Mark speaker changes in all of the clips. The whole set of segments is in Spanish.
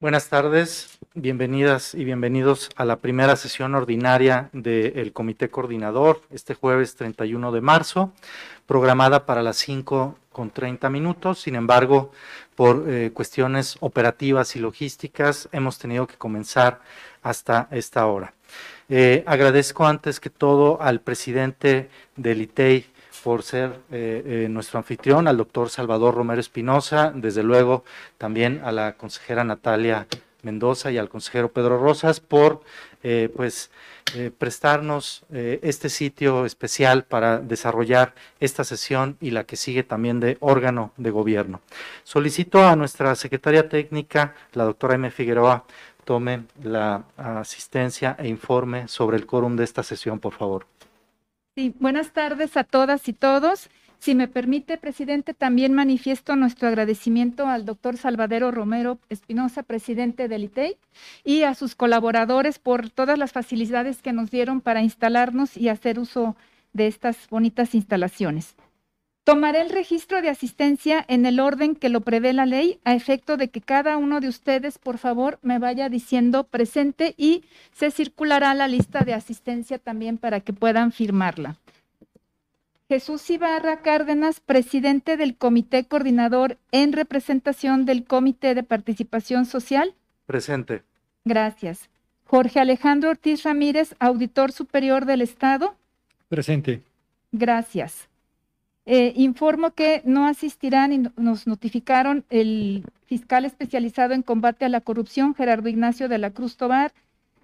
Speaker 1: Buenas tardes, bienvenidas y bienvenidos a la primera sesión ordinaria del Comité Coordinador este jueves 31 de marzo, programada para las 5 con 30 minutos. Sin embargo, por eh, cuestiones operativas y logísticas, hemos tenido que comenzar hasta esta hora. Eh, agradezco antes que todo al presidente del ITEI, por ser eh, eh, nuestro anfitrión, al doctor Salvador Romero Espinosa, desde luego también a la consejera Natalia Mendoza y al consejero Pedro Rosas por eh, pues prestarnos este sitio especial para desarrollar esta sesión y la que sigue también de órgano de gobierno. Solicito a nuestra secretaria técnica, la doctora M. Figueroa, tome la asistencia e informe sobre el quórum de esta sesión, por favor.
Speaker 2: Sí, buenas tardes a todas y todos. Si me permite, presidente, también manifiesto nuestro agradecimiento al doctor Salvadero Romero Espinosa, presidente del ITEI, y a sus colaboradores por todas las facilidades que nos dieron para instalarnos y hacer uso de estas bonitas instalaciones. Tomaré el registro de asistencia en el orden que lo prevé la ley, a efecto de que cada uno de ustedes, por favor, me vaya diciendo presente y se circulará la lista de asistencia también para que puedan firmarla. Jesús Ibarra Cárdenas, presidente del Comité Coordinador en representación del Comité de Participación Social.
Speaker 1: Presente.
Speaker 2: Gracias. Jorge Alejandro Ortiz Ramírez, auditor superior del Estado.
Speaker 3: Presente.
Speaker 2: Gracias. Eh, informo que no asistirán y nos notificaron el fiscal especializado en combate a la corrupción, Gerardo Ignacio de la Cruz Tobar,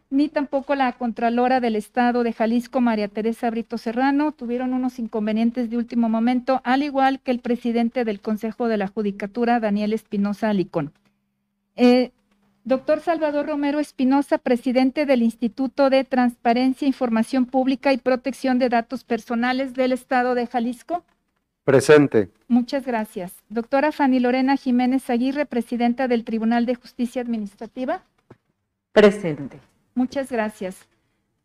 Speaker 2: ni tampoco la Contralora del Estado de Jalisco, María Teresa Brito Serrano. Tuvieron unos inconvenientes de último momento, al igual que el presidente del Consejo de la Judicatura, Daniel Espinosa Alicón. Eh, doctor Salvador Romero Espinosa, presidente del Instituto de Transparencia, Información Pública y Protección de Datos Personales del Estado de Jalisco.
Speaker 1: Presente.
Speaker 2: Muchas gracias. Doctora Fanny Lorena Jiménez Aguirre, presidenta del Tribunal de Justicia Administrativa.
Speaker 4: Presente.
Speaker 2: Muchas gracias.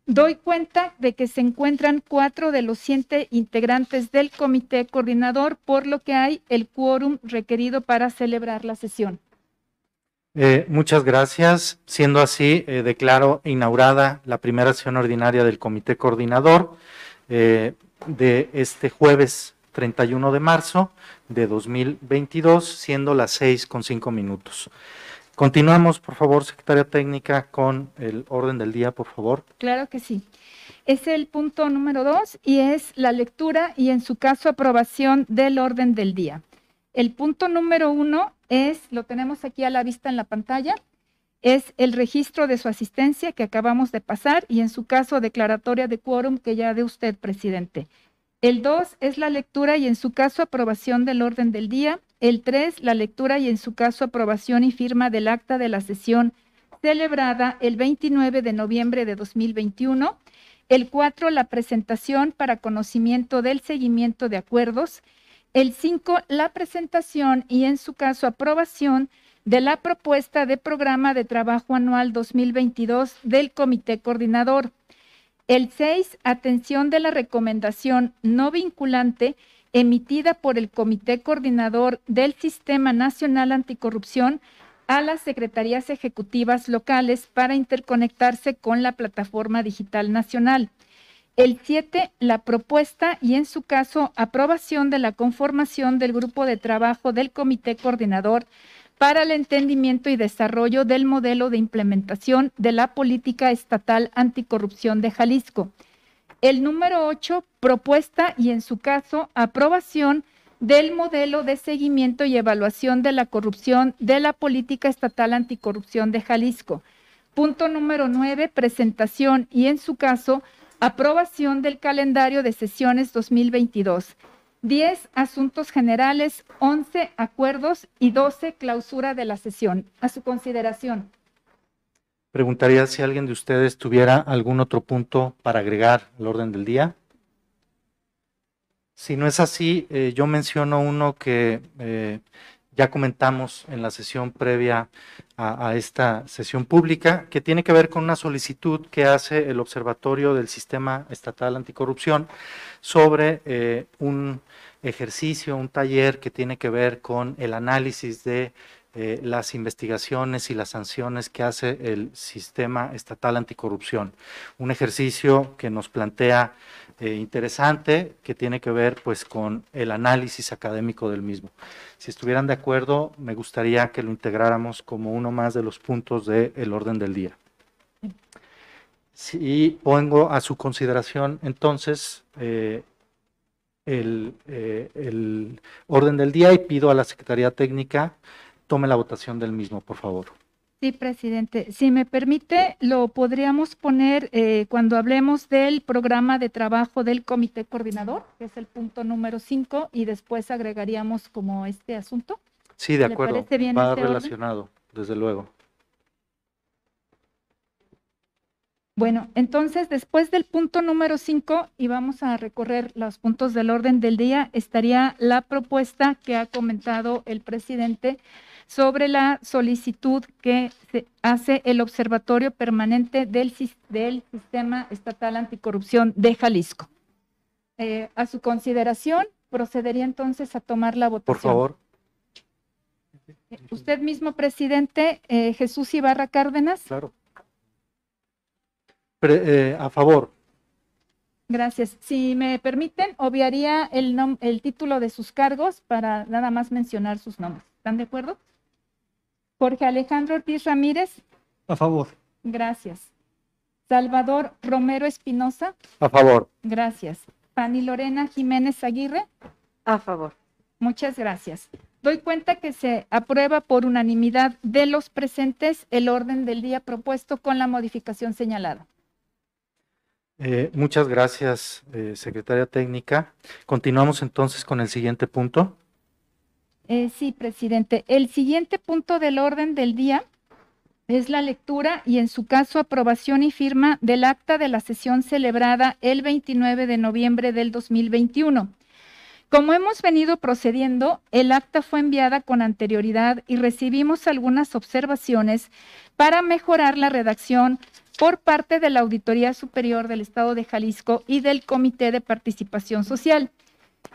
Speaker 2: Doy cuenta de que se encuentran cuatro de los siete integrantes del comité coordinador, por lo que hay el quórum requerido para celebrar la sesión.
Speaker 1: Eh, muchas gracias. Siendo así, eh, declaro inaugurada la primera sesión ordinaria del comité coordinador eh, de este jueves 31 de marzo de 2022, siendo las 6 con 5 minutos. Continuamos, por favor, secretaria técnica, con el orden del día, por favor.
Speaker 2: Claro que sí. Es el punto número dos y es la lectura y en su caso aprobación del orden del día. El punto número uno es, lo tenemos aquí a la vista en la pantalla, es el registro de su asistencia que acabamos de pasar y en su caso declaratoria de quórum que ya de usted, presidente. El 2 es la lectura y en su caso aprobación del orden del día. El 3, la lectura y en su caso aprobación y firma del acta de la sesión celebrada el 29 de noviembre de 2021. El 4, la presentación para conocimiento del seguimiento de acuerdos. El 5, la presentación y en su caso aprobación de la propuesta de programa de trabajo anual 2022 del Comité Coordinador. El 6, atención de la recomendación no vinculante emitida por el Comité Coordinador del Sistema Nacional Anticorrupción a las secretarías ejecutivas locales para interconectarse con la plataforma digital nacional. El 7, la propuesta y en su caso aprobación de la conformación del grupo de trabajo del Comité Coordinador para el entendimiento y desarrollo del modelo de implementación de la política estatal anticorrupción de Jalisco. El número 8, propuesta y en su caso aprobación del modelo de seguimiento y evaluación de la corrupción de la política estatal anticorrupción de Jalisco. Punto número 9, presentación y en su caso aprobación del calendario de sesiones 2022. 10 asuntos generales, 11 acuerdos y 12 clausura de la sesión. A su consideración.
Speaker 1: Preguntaría si alguien de ustedes tuviera algún otro punto para agregar al orden del día. Si no es así, eh, yo menciono uno que eh, ya comentamos en la sesión previa a, esta sesión pública, que tiene que ver con una solicitud que hace el Observatorio del Sistema Estatal Anticorrupción sobre eh, un ejercicio, un taller que tiene que ver con el análisis de eh, las investigaciones y las sanciones que hace el sistema estatal anticorrupción. Un ejercicio que nos plantea eh, interesante, que tiene que ver pues con el análisis académico del mismo. Si estuvieran de acuerdo, me gustaría que lo integráramos como uno más de los puntos del orden del día. Si pongo a su consideración entonces eh, el, eh, el, orden del día y pido a la Secretaría Técnica tome la votación del mismo, por favor.
Speaker 2: Sí, presidente. Si me permite, lo podríamos poner eh, cuando hablemos del programa de trabajo del comité coordinador, que es el punto número 5, y después agregaríamos como este asunto.
Speaker 1: Sí, de acuerdo. Va relacionado, orden? desde luego.
Speaker 2: Bueno, entonces después del punto número 5 y vamos a recorrer los puntos del orden del día, estaría la propuesta que ha comentado el presidente sobre la solicitud que se hace el Observatorio Permanente del, del Sistema Estatal Anticorrupción de Jalisco. Eh, a su consideración, procedería entonces a tomar la votación.
Speaker 1: Por favor.
Speaker 2: Usted mismo, presidente, eh, Jesús Ibarra Cárdenas.
Speaker 1: Claro. Pre, eh, a favor.
Speaker 2: Gracias. Si me permiten, obviaría el, el título de sus cargos para nada más mencionar sus nombres. ¿Están de acuerdo? Jorge Alejandro Ortiz Ramírez.
Speaker 3: A favor.
Speaker 2: Gracias. Salvador Romero Espinosa.
Speaker 1: A favor.
Speaker 2: Gracias. Fanny Lorena Jiménez Aguirre.
Speaker 4: A favor.
Speaker 2: Muchas gracias. Doy cuenta que se aprueba por unanimidad de los presentes el orden del día propuesto con la modificación señalada.
Speaker 1: Eh, muchas gracias, eh, secretaria técnica. Continuamos entonces con el siguiente punto.
Speaker 2: Eh, sí, presidente. El siguiente punto del orden del día es la lectura y en su caso aprobación y firma del acta de la sesión celebrada el 29 de noviembre del 2021. Como hemos venido procediendo, el acta fue enviada con anterioridad y recibimos algunas observaciones para mejorar la redacción por parte de la Auditoría Superior del Estado de Jalisco y del Comité de Participación Social.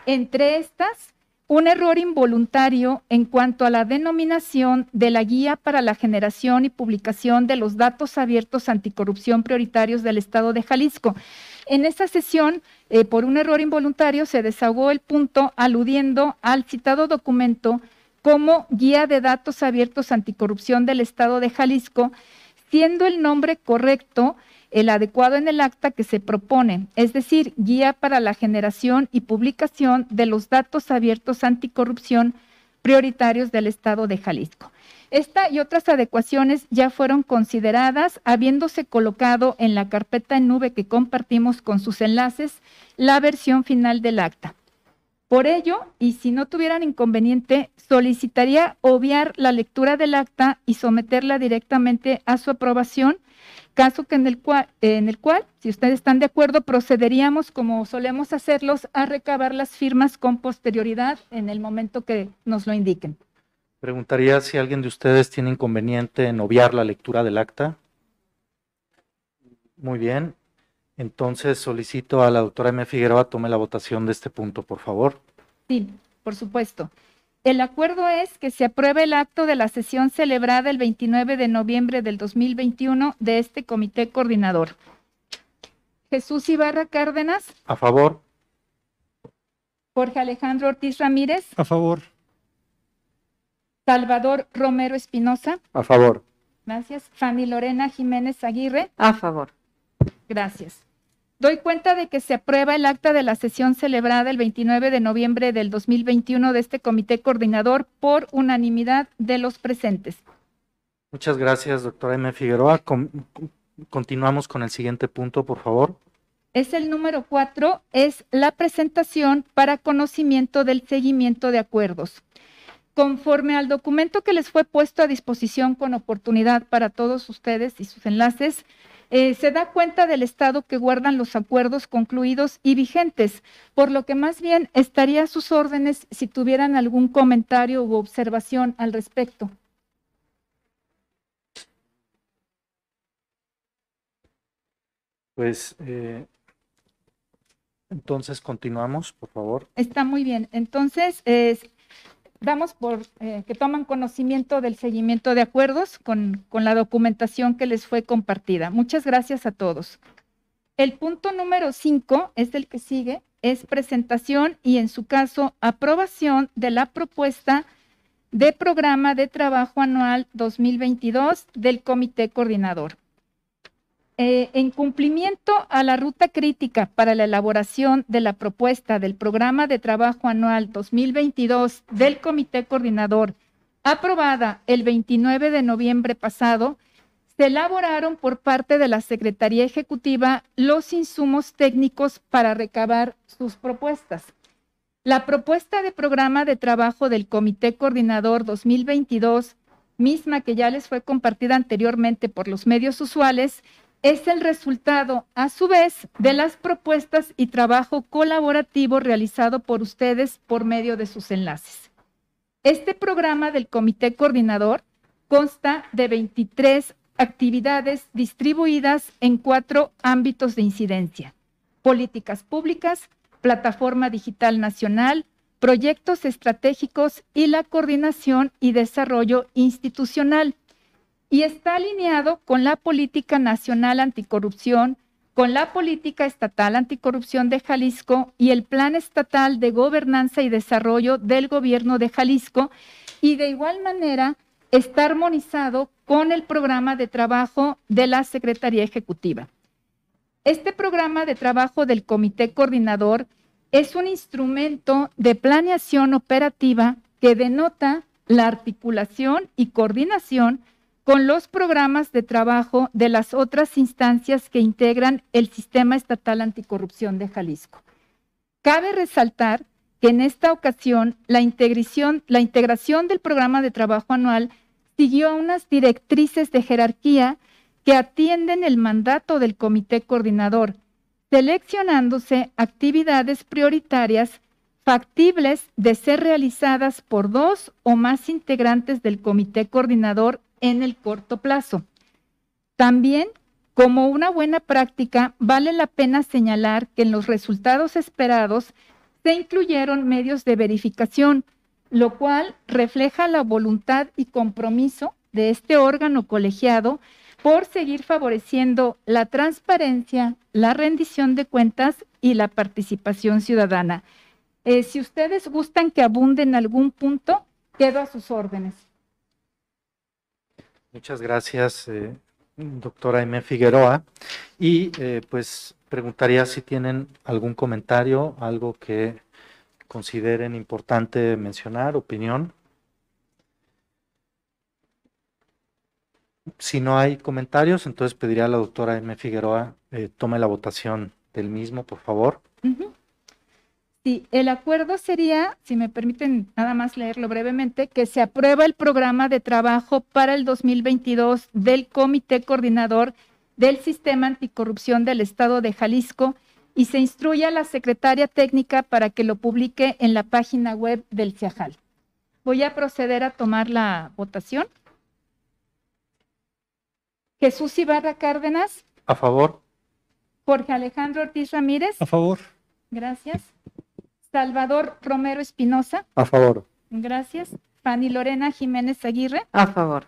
Speaker 2: Entre estas, un error involuntario en cuanto a la denominación de la guía para la generación y publicación de los datos abiertos anticorrupción prioritarios del Estado de Jalisco. En esta sesión, eh, por un error involuntario, se desahogó el punto aludiendo al citado documento como Guía de Datos Abiertos Anticorrupción del Estado de Jalisco, siendo el nombre correcto el adecuado en el acta que se propone, es decir, Guía para la generación y publicación de los datos abiertos anticorrupción prioritarios del Estado de Jalisco. Esta y otras adecuaciones ya fueron consideradas, habiéndose colocado en la carpeta en nube que compartimos con sus enlaces la versión final del acta. Por ello, y si no tuvieran inconveniente, solicitaría obviar la lectura del acta y someterla directamente a su aprobación, caso que en el cual, en el cual si ustedes están de acuerdo, procederíamos, como solemos hacerlos, a recabar las firmas con posterioridad en el momento que nos lo indiquen.
Speaker 1: Preguntaría si alguien de ustedes tiene inconveniente en obviar la lectura del acta. Muy bien. Entonces solicito a la doctora M. Figueroa tome la votación de este punto, por favor.
Speaker 2: Sí, por supuesto. El acuerdo es que se apruebe el acto de la sesión celebrada el 29 de noviembre del 2021 de este comité coordinador. Jesús Ibarra Cárdenas.
Speaker 1: A favor.
Speaker 2: Jorge Alejandro Ortiz Ramírez.
Speaker 3: A favor.
Speaker 2: Salvador Romero Espinosa.
Speaker 1: A favor.
Speaker 2: Gracias. Fanny Lorena Jiménez Aguirre.
Speaker 4: A favor.
Speaker 2: Gracias. Doy cuenta de que se aprueba el acta de la sesión celebrada el 29 de noviembre del 2021 de este comité coordinador por unanimidad de los presentes.
Speaker 1: Muchas gracias, doctora M. Figueroa. Con, continuamos con el siguiente punto, por favor.
Speaker 2: Es el número cuatro, es la presentación para conocimiento del seguimiento de acuerdos. Conforme al documento que les fue puesto a disposición con oportunidad para todos ustedes y sus enlaces, eh, se da cuenta del estado que guardan los acuerdos concluidos y vigentes, por lo que más bien estaría a sus órdenes si tuvieran algún comentario u observación al respecto.
Speaker 1: Pues eh, entonces continuamos, por favor.
Speaker 2: Está muy bien. Entonces, es, damos por eh, que toman conocimiento del seguimiento de acuerdos con, con la documentación que les fue compartida. Muchas gracias a todos. El punto número 5 es el que sigue, es presentación y en su caso aprobación de la propuesta de programa de trabajo anual 2022 del Comité Coordinador. Eh, en cumplimiento a la ruta crítica para la elaboración de la propuesta del programa de trabajo anual 2022 del Comité Coordinador, aprobada el 29 de noviembre pasado, se elaboraron por parte de la Secretaría Ejecutiva los insumos técnicos para recabar sus propuestas. La propuesta de programa de trabajo del Comité Coordinador 2022, misma que ya les fue compartida anteriormente por los medios usuales, es el resultado, a su vez, de las propuestas y trabajo colaborativo realizado por ustedes por medio de sus enlaces. Este programa del Comité Coordinador consta de 23 actividades distribuidas en cuatro ámbitos de incidencia. Políticas públicas, plataforma digital nacional, proyectos estratégicos y la coordinación y desarrollo institucional y está alineado con la política nacional anticorrupción, con la política estatal anticorrupción de Jalisco y el plan estatal de gobernanza y desarrollo del gobierno de Jalisco y de igual manera está armonizado con el programa de trabajo de la Secretaría Ejecutiva. Este programa de trabajo del Comité Coordinador es un instrumento de planeación operativa que denota la articulación y coordinación con los programas de trabajo de las otras instancias que integran el Sistema Estatal Anticorrupción de Jalisco. Cabe resaltar que en esta ocasión la integración, del programa de trabajo anual siguió a unas directrices de jerarquía que atienden el mandato del comité coordinador, seleccionándose actividades prioritarias factibles de ser realizadas por dos o más integrantes del comité coordinador en el corto plazo. También, como una buena práctica, vale la pena señalar que en los resultados esperados se incluyeron medios de verificación, lo cual refleja la voluntad y compromiso de este órgano colegiado por seguir favoreciendo la transparencia, la rendición de cuentas y la participación ciudadana. Eh, si ustedes gustan que abunde en algún punto, quedo a sus órdenes.
Speaker 1: Muchas gracias, eh, doctora M. Figueroa. Y eh, pues preguntaría si tienen algún comentario, algo que consideren importante mencionar, opinión. Si no hay comentarios, entonces pediría a la doctora M. Figueroa eh, tome la votación del mismo, por favor.
Speaker 2: Sí, el acuerdo sería, si me permiten nada más leerlo brevemente, que se aprueba el programa de trabajo para el 2022 del Comité Coordinador del Sistema Anticorrupción del Estado de Jalisco y se instruye a la secretaria técnica para que lo publique en la página web del CIAJAL. Voy a proceder a tomar la votación. Jesús Ibarra Cárdenas.
Speaker 1: A favor.
Speaker 2: Jorge Alejandro Ortiz Ramírez.
Speaker 1: A favor.
Speaker 2: Gracias. Salvador Romero Espinosa.
Speaker 1: A favor.
Speaker 2: Gracias. Fanny Lorena Jiménez Aguirre.
Speaker 4: A favor.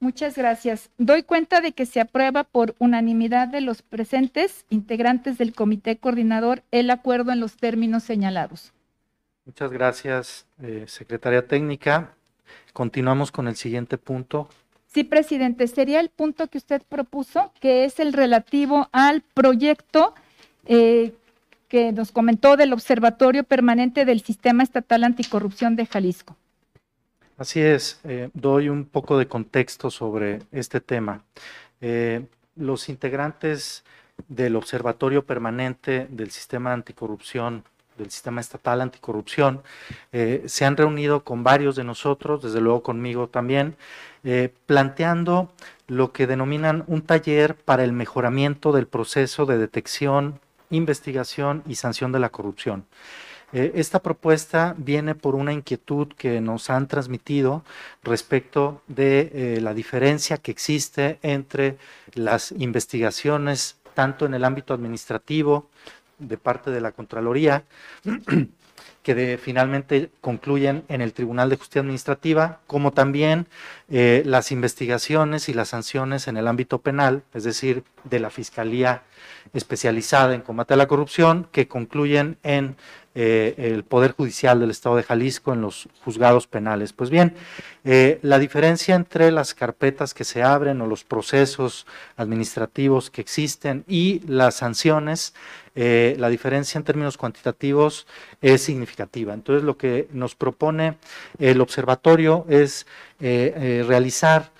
Speaker 2: Muchas gracias. Doy cuenta de que se aprueba por unanimidad de los presentes integrantes del comité coordinador el acuerdo en los términos señalados.
Speaker 1: Muchas gracias, eh, secretaria técnica. Continuamos con el siguiente punto.
Speaker 2: Sí, presidente, sería el punto que usted propuso, que es el relativo al proyecto eh, que nos comentó del Observatorio Permanente del Sistema Estatal Anticorrupción de Jalisco.
Speaker 1: Así es, eh, doy un poco de contexto sobre este tema. Eh, los integrantes del Observatorio Permanente del Sistema Anticorrupción del sistema estatal anticorrupción, eh, se han reunido con varios de nosotros, desde luego conmigo también, eh, planteando lo que denominan un taller para el mejoramiento del proceso de detección, investigación y sanción de la corrupción. Eh, esta propuesta viene por una inquietud que nos han transmitido respecto de la diferencia que existe entre las investigaciones tanto en el ámbito administrativo de parte de la Contraloría, que finalmente concluyen en el Tribunal de Justicia Administrativa, como también eh, las investigaciones y las sanciones en el ámbito penal, es decir, de la Fiscalía especializada en combate a la corrupción, que concluyen en eh, el Poder Judicial del Estado de Jalisco en los juzgados penales. Pues bien, eh, la diferencia entre las carpetas que se abren o los procesos administrativos que existen y las sanciones, eh, la diferencia en términos cuantitativos es significativa. Entonces, lo que nos propone el observatorio es realizar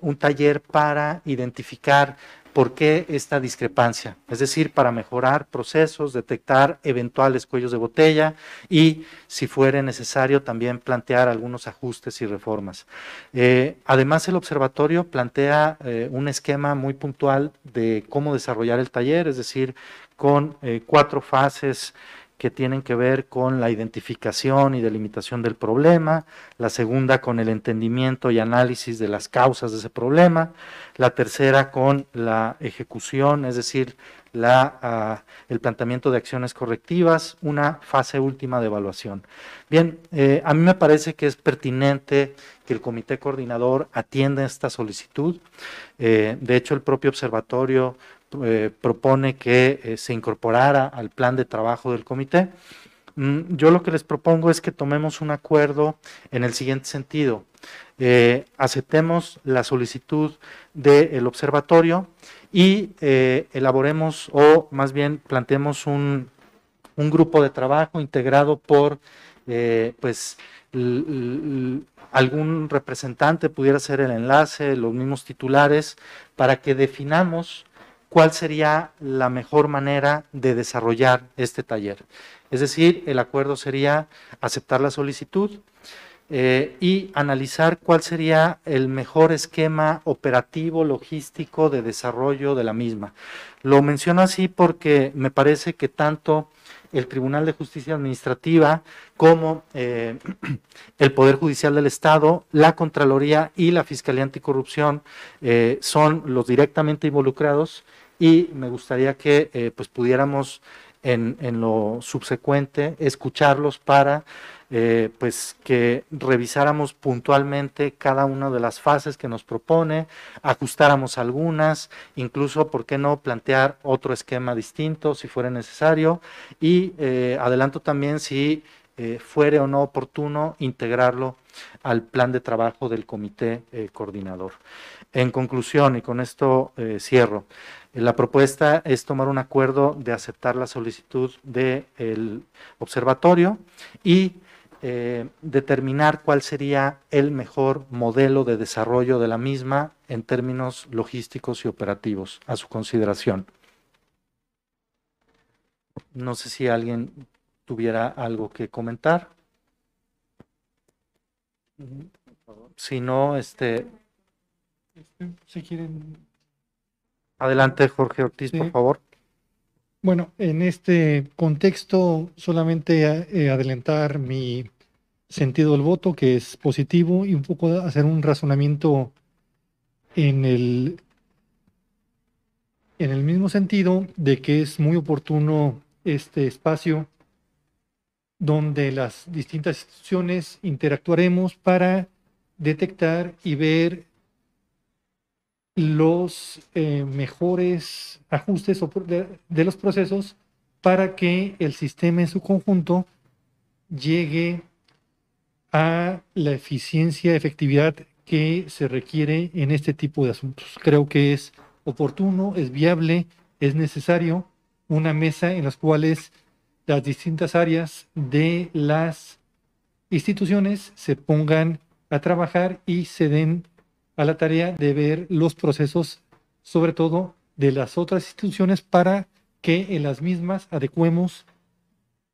Speaker 1: un taller para identificar ¿Por qué esta discrepancia? Es decir, para mejorar procesos, detectar eventuales cuellos de botella y, si fuere necesario, también plantear algunos ajustes y reformas. Eh, además, el observatorio plantea eh, un esquema muy puntual de cómo desarrollar el taller, es decir, con eh, cuatro fases que tienen que ver con la identificación y delimitación del problema, la segunda con el entendimiento y análisis de las causas de ese problema, la tercera con la ejecución, es decir, ah, el planteamiento de acciones correctivas, una fase última de evaluación. Bien, eh, a mí me parece que es pertinente que el comité coordinador atienda esta solicitud. Eh, de hecho, el propio observatorio eh, propone que eh, se incorporara al plan de trabajo del comité. Mm, yo lo que les propongo es que tomemos un acuerdo en el siguiente sentido. Eh, aceptemos la solicitud del observatorio y elaboremos o más bien planteemos un, un, grupo de trabajo integrado por pues algún representante pudiera ser el enlace, los mismos titulares, para que definamos cuál sería la mejor manera de desarrollar este taller. Es decir, el acuerdo sería aceptar la solicitud eh, y analizar cuál sería el mejor esquema operativo, logístico de desarrollo de la misma. Lo menciono así porque me parece que tanto el Tribunal de Justicia Administrativa como eh, el Poder Judicial del Estado, la Contraloría y la Fiscalía Anticorrupción eh, son los directamente involucrados y me gustaría que eh, pues pudiéramos en, en, lo subsecuente escucharlos para eh, pues que revisáramos puntualmente cada una de las fases que nos propone, ajustáramos algunas, incluso, ¿por qué no plantear otro esquema distinto si fuera necesario? Y eh, adelanto también si fuere o no oportuno integrarlo al plan de trabajo del comité coordinador. En conclusión, y con esto cierro, la propuesta es tomar un acuerdo de aceptar la solicitud del observatorio y eh, determinar cuál sería el mejor modelo de desarrollo de la misma en términos logísticos y operativos a su consideración. No sé si alguien tuviera algo que comentar. Si no, este...
Speaker 3: este si quieren
Speaker 1: Adelante, Jorge Ortiz, por favor.
Speaker 3: Bueno, en este contexto, solamente eh, adelantar mi sentido del voto, que es positivo, y un poco hacer un razonamiento en el, en el mismo sentido de que es muy oportuno este espacio donde las distintas instituciones interactuaremos para detectar y ver los eh, mejores ajustes de, los procesos para que el sistema en su conjunto llegue a la eficiencia, efectividad que se requiere en este tipo de asuntos. Creo que es oportuno, es viable, es necesario una mesa en las cuales las distintas áreas de las instituciones se pongan a trabajar y se den a la tarea de ver los procesos, sobre todo de las otras instituciones, para que en las mismas adecuemos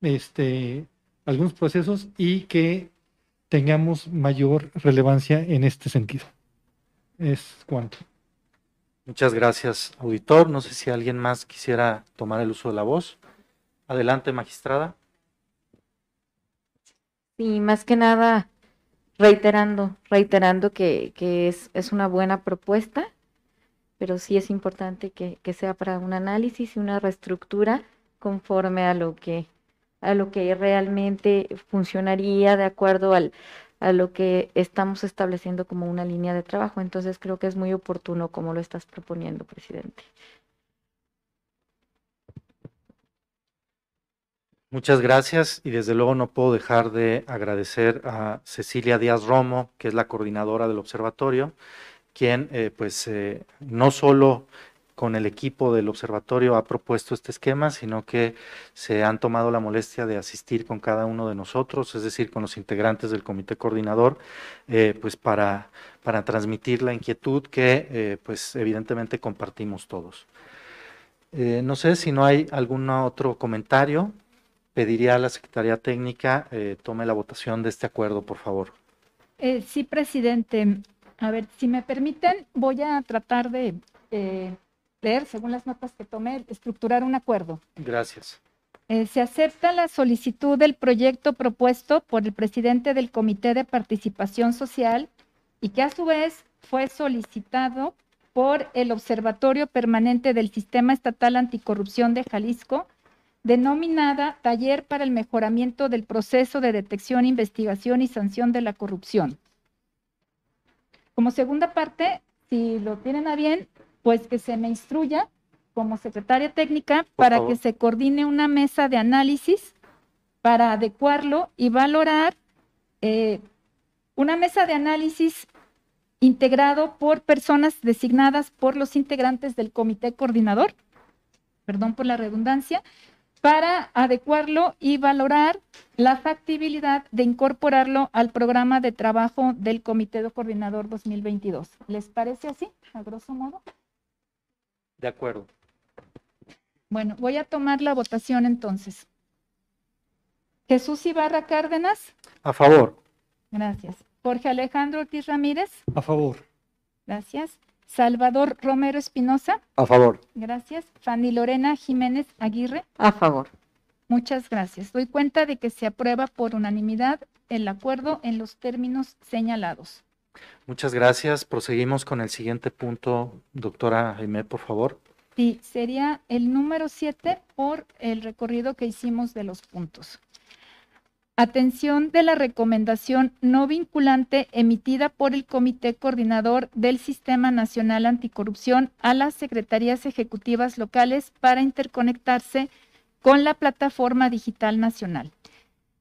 Speaker 3: este, algunos procesos y que tengamos mayor relevancia en este sentido. Es cuanto.
Speaker 1: Muchas gracias, auditor. No sé si alguien más quisiera tomar el uso de la voz. Adelante, magistrada.
Speaker 4: Sí, más que nada reiterando, reiterando que, que es, es, una buena propuesta, pero sí es importante que, que, sea para un análisis y una reestructura conforme a lo que a lo que realmente funcionaría de acuerdo al, a lo que estamos estableciendo como una línea de trabajo. Entonces creo que es muy oportuno como lo estás proponiendo, presidente.
Speaker 1: Muchas gracias y desde luego no puedo dejar de agradecer a Cecilia Díaz Romo, que es la coordinadora del observatorio, quien eh, pues eh, no solo con el equipo del observatorio ha propuesto este esquema, sino que se han tomado la molestia de asistir con cada uno de nosotros, es decir, con los integrantes del comité coordinador, eh, pues para, para transmitir la inquietud que pues evidentemente compartimos todos. No sé si no hay algún otro comentario, pediría a la Secretaría Técnica tome la votación de este acuerdo, por favor.
Speaker 2: sí, presidente. A ver, si me permiten, voy a tratar de leer, según las notas que tomé, estructurar un acuerdo.
Speaker 1: Gracias.
Speaker 2: Eh, se acepta la solicitud del proyecto propuesto por el presidente del Comité de Participación Social y que a su vez fue solicitado por el Observatorio Permanente del Sistema Estatal Anticorrupción de Jalisco, denominada Taller para el Mejoramiento del Proceso de Detección, Investigación y Sanción de la Corrupción. Como segunda parte, si lo tienen a bien, pues que se me instruya como secretaria técnica para que se coordine una mesa de análisis para adecuarlo y valorar eh, una mesa de análisis integrado por personas designadas por los integrantes del comité coordinador, perdón por la redundancia, para adecuarlo y valorar la factibilidad de incorporarlo al programa de trabajo del Comité Coordinador 2022. ¿Les parece así, a grosso modo?
Speaker 1: De acuerdo.
Speaker 2: Bueno, voy a tomar la votación entonces. Jesús Ibarra Cárdenas.
Speaker 1: A favor.
Speaker 2: Gracias. Jorge Alejandro Ortiz Ramírez.
Speaker 3: A favor.
Speaker 2: Gracias. Salvador Romero Espinosa.
Speaker 1: A favor.
Speaker 2: Gracias. Fanny Lorena Jiménez Aguirre.
Speaker 4: A favor.
Speaker 2: Muchas gracias. Doy cuenta de que se aprueba por unanimidad el acuerdo en los términos señalados.
Speaker 1: Muchas gracias. Proseguimos con el siguiente punto, doctora Jaime, por favor.
Speaker 2: Sí, sería el número siete por el recorrido que hicimos de los puntos. Atención de la recomendación no vinculante emitida por el Comité Coordinador del Sistema Nacional Anticorrupción a las Secretarías Ejecutivas Locales para interconectarse con la Plataforma Digital Nacional.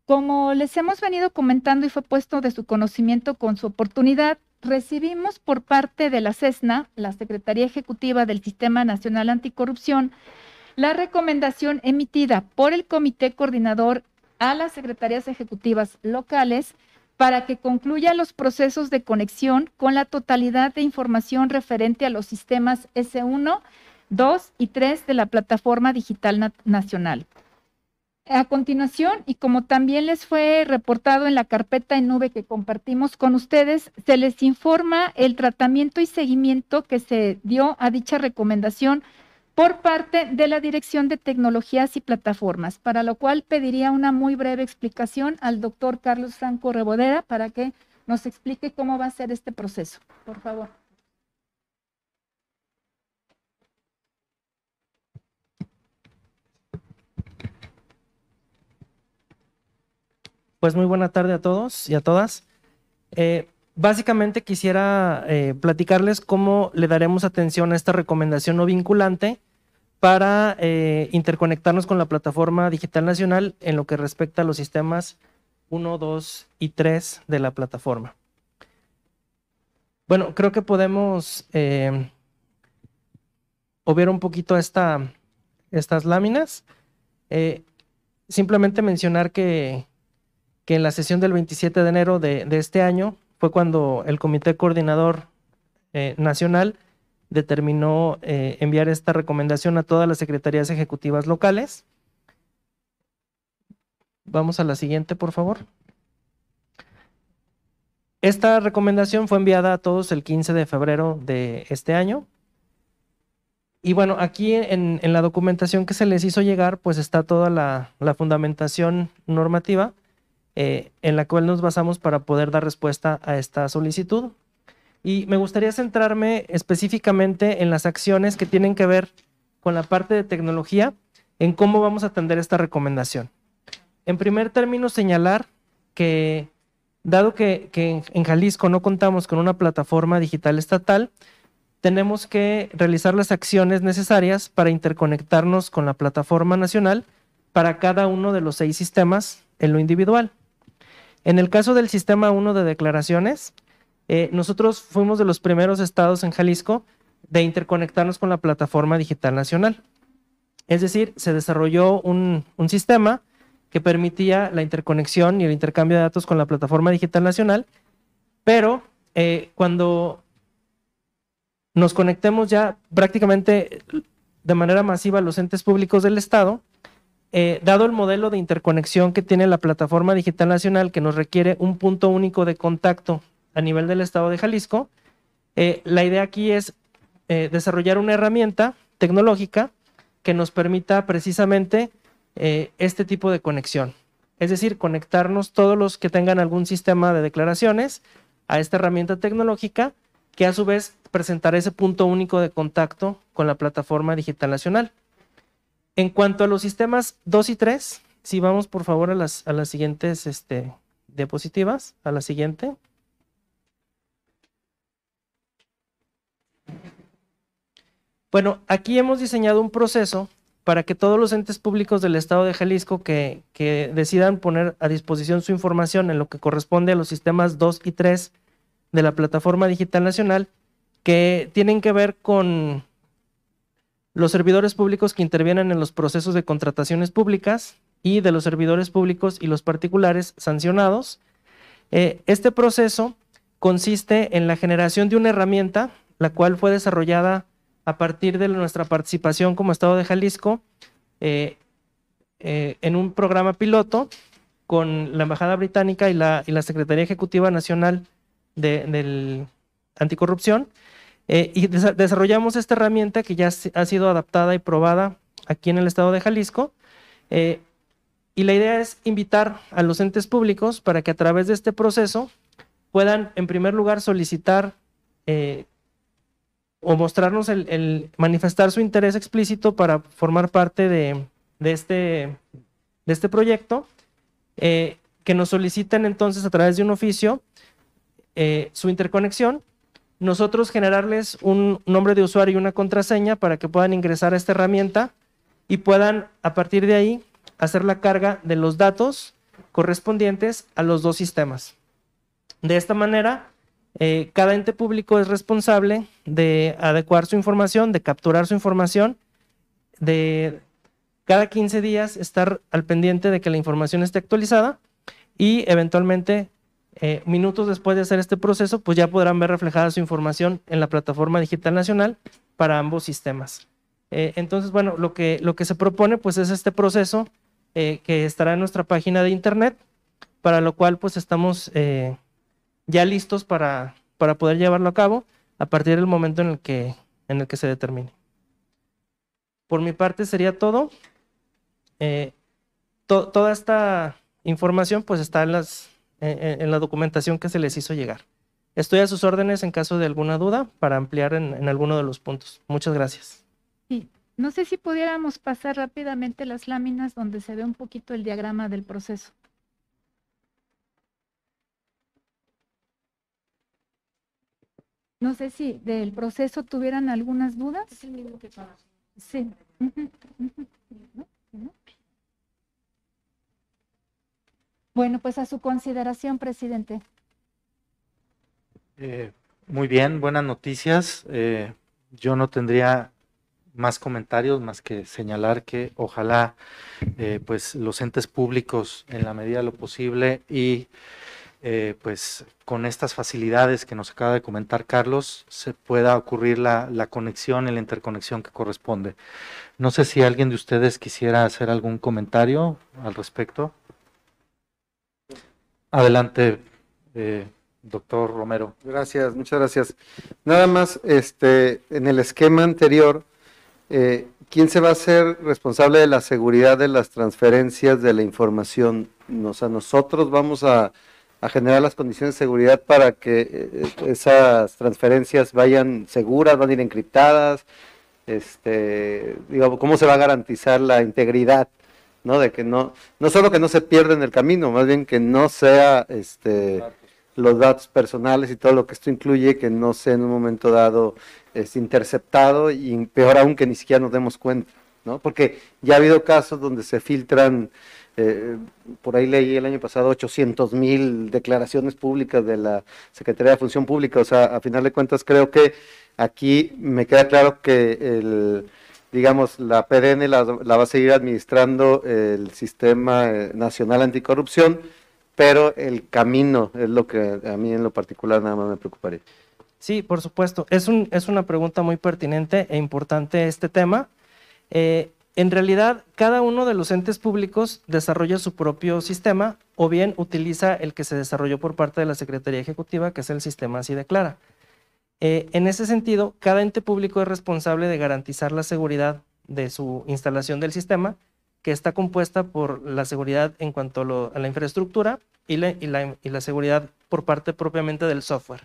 Speaker 2: Como les hemos venido comentando y fue puesto de su conocimiento con su oportunidad, recibimos por parte de la CESNA, la Secretaría Ejecutiva del Sistema Nacional Anticorrupción, la recomendación emitida por el Comité Coordinador a las Secretarías Ejecutivas locales para que concluya los procesos de conexión con la totalidad de información referente a los sistemas S1, 2 y 3 de la Plataforma Digital Nacional. A continuación, y como también les fue reportado en la carpeta en nube que compartimos con ustedes, se les informa el tratamiento y seguimiento que se dio a dicha recomendación por parte de la Dirección de Tecnologías y Plataformas, para lo cual pediría una muy breve explicación al doctor Carlos Franco Rebodera para que nos explique cómo va a ser este proceso. Por favor.
Speaker 5: Pues muy buena tarde a todos y a todas. Eh, básicamente quisiera eh, platicarles cómo le daremos atención a esta recomendación no vinculante para eh, interconectarnos con la plataforma digital nacional en lo que respecta a los sistemas 1, 2 y 3 de la plataforma. Bueno, creo que podemos obviar un poquito esta, estas láminas. simplemente mencionar que que en la sesión del 27 de enero de, este año fue cuando el Comité Coordinador eh, Nacional determinó eh, enviar esta recomendación a todas las secretarías ejecutivas locales. Vamos a la siguiente, por favor. Esta recomendación fue enviada a todos el 15 de febrero de este año. Y bueno, aquí en, la documentación que se les hizo llegar, pues está toda la, fundamentación normativa eh, en la cual nos basamos para poder dar respuesta a esta solicitud. Y me gustaría centrarme específicamente en las acciones que tienen que ver con la parte de tecnología, en cómo vamos a atender esta recomendación. En primer término, señalar que dado que, en Jalisco no contamos con una plataforma digital estatal, tenemos que realizar las acciones necesarias para interconectarnos con la plataforma nacional para cada uno de los seis sistemas en lo individual. En el caso del sistema 1 de declaraciones, eh, nosotros fuimos de los primeros estados en Jalisco de interconectarnos con la plataforma digital nacional. Es decir, se desarrolló un, sistema que permitía la interconexión y el intercambio de datos con la plataforma digital nacional, pero eh, cuando nos conectemos ya prácticamente de manera masiva a los entes públicos del Estado, eh, dado el modelo de interconexión que tiene la plataforma digital nacional que nos requiere un punto único de contacto a nivel del estado de Jalisco, eh, la idea aquí es eh, desarrollar una herramienta tecnológica que nos permita precisamente este tipo de conexión. Es decir, conectarnos todos los que tengan algún sistema de declaraciones a esta herramienta tecnológica que a su vez presentará ese punto único de contacto con la plataforma digital nacional. En cuanto a los sistemas 2 y 3, si vamos por favor a las, siguientes este, diapositivas, a la siguiente. Bueno, aquí hemos diseñado un proceso para que todos los entes públicos del Estado de Jalisco que, decidan poner a disposición su información en lo que corresponde a los sistemas 2 y 3 de la Plataforma Digital Nacional, que tienen que ver con los servidores públicos que intervienen en los procesos de contrataciones públicas y de los servidores públicos y los particulares sancionados. Eh, este proceso consiste en la generación de una herramienta, la cual fue desarrollada a partir de nuestra participación como Estado de Jalisco eh, eh, en un programa piloto con la Embajada Británica y la, Secretaría Ejecutiva Nacional de, Anticorrupción. Eh, y desarrollamos esta herramienta que ya ha sido adaptada y probada aquí en el Estado de Jalisco. y la idea es invitar a los entes públicos para que a través de este proceso puedan, en primer lugar, solicitar o mostrarnos el, manifestar su interés explícito para formar parte de, este, de este proyecto, eh, que nos soliciten entonces a través de un oficio eh, su interconexión, nosotros generarles un nombre de usuario y una contraseña para que puedan ingresar a esta herramienta y puedan a partir de ahí hacer la carga de los datos correspondientes a los dos sistemas. De esta manera, eh, cada ente público es responsable de adecuar su información, de capturar su información, de cada 15 días estar al pendiente de que la información esté actualizada y eventualmente eh, minutos después de hacer este proceso, pues ya podrán ver reflejada su información en la plataforma digital nacional para ambos sistemas. Eh, entonces, bueno, lo que, lo que se propone pues es este proceso que estará en nuestra página de internet, para lo cual pues estamos ya listos para, para poder llevarlo a cabo a partir del momento en el que, en el que se determine. Por mi parte sería todo. Eh, toda esta información pues está en, las, en, la documentación que se les hizo llegar. Estoy a sus órdenes en caso de alguna duda para ampliar en, en alguno de los puntos. Muchas gracias.
Speaker 2: Sí. No sé si pudiéramos pasar rápidamente las láminas donde se ve un poquito el diagrama del proceso. No sé si del proceso tuvieran algunas dudas. Sí. Bueno, pues a su consideración, presidente.
Speaker 1: Eh, muy bien, buenas noticias. Eh, yo no tendría más comentarios más que señalar que ojalá eh, pues los entes públicos en la medida de lo posible y eh, pues con estas facilidades que nos acaba de comentar Carlos, se pueda ocurrir la, conexión y la interconexión que corresponde. No sé si alguien de ustedes quisiera hacer algún comentario al respecto. Adelante, eh, doctor Romero.
Speaker 6: Gracias, muchas gracias. Nada más, este, en el esquema anterior, eh, ¿quién se va a hacer responsable de la seguridad de las transferencias de la información? O sea, nosotros vamos a, a generar las condiciones de seguridad para que eh, esas transferencias vayan seguras, van a ir encriptadas. Este, digo, ¿cómo se va a garantizar la integridad? ¿No? De que no, no solo que no se pierda en el camino, más bien que no sea este, los datos personales y todo lo que esto incluye, que no sea en un momento dado es interceptado y peor aún que ni siquiera nos demos cuenta, ¿no? Porque ya ha habido casos donde se filtran, eh, por ahí leí el año pasado 800 mil declaraciones públicas de la Secretaría de Función Pública, o sea, a final de cuentas creo que aquí me queda claro que el digamos, la PDN la, va a seguir administrando el Sistema eh, Nacional Anticorrupción, pero el camino es lo que a mí en lo particular nada más me preocuparía.
Speaker 5: Sí, por supuesto. Es, un, es una pregunta muy pertinente e importante este tema. Eh, en realidad, cada uno de los entes públicos desarrolla su propio sistema o bien utiliza el que se desarrolló por parte de la Secretaría Ejecutiva, que es el sistema así declara. Eh, en ese sentido, cada ente público es responsable de garantizar la seguridad de su instalación del sistema, que está compuesta por la seguridad en cuanto a, lo, a la infraestructura y la, y, la, y la, seguridad por parte propiamente del software.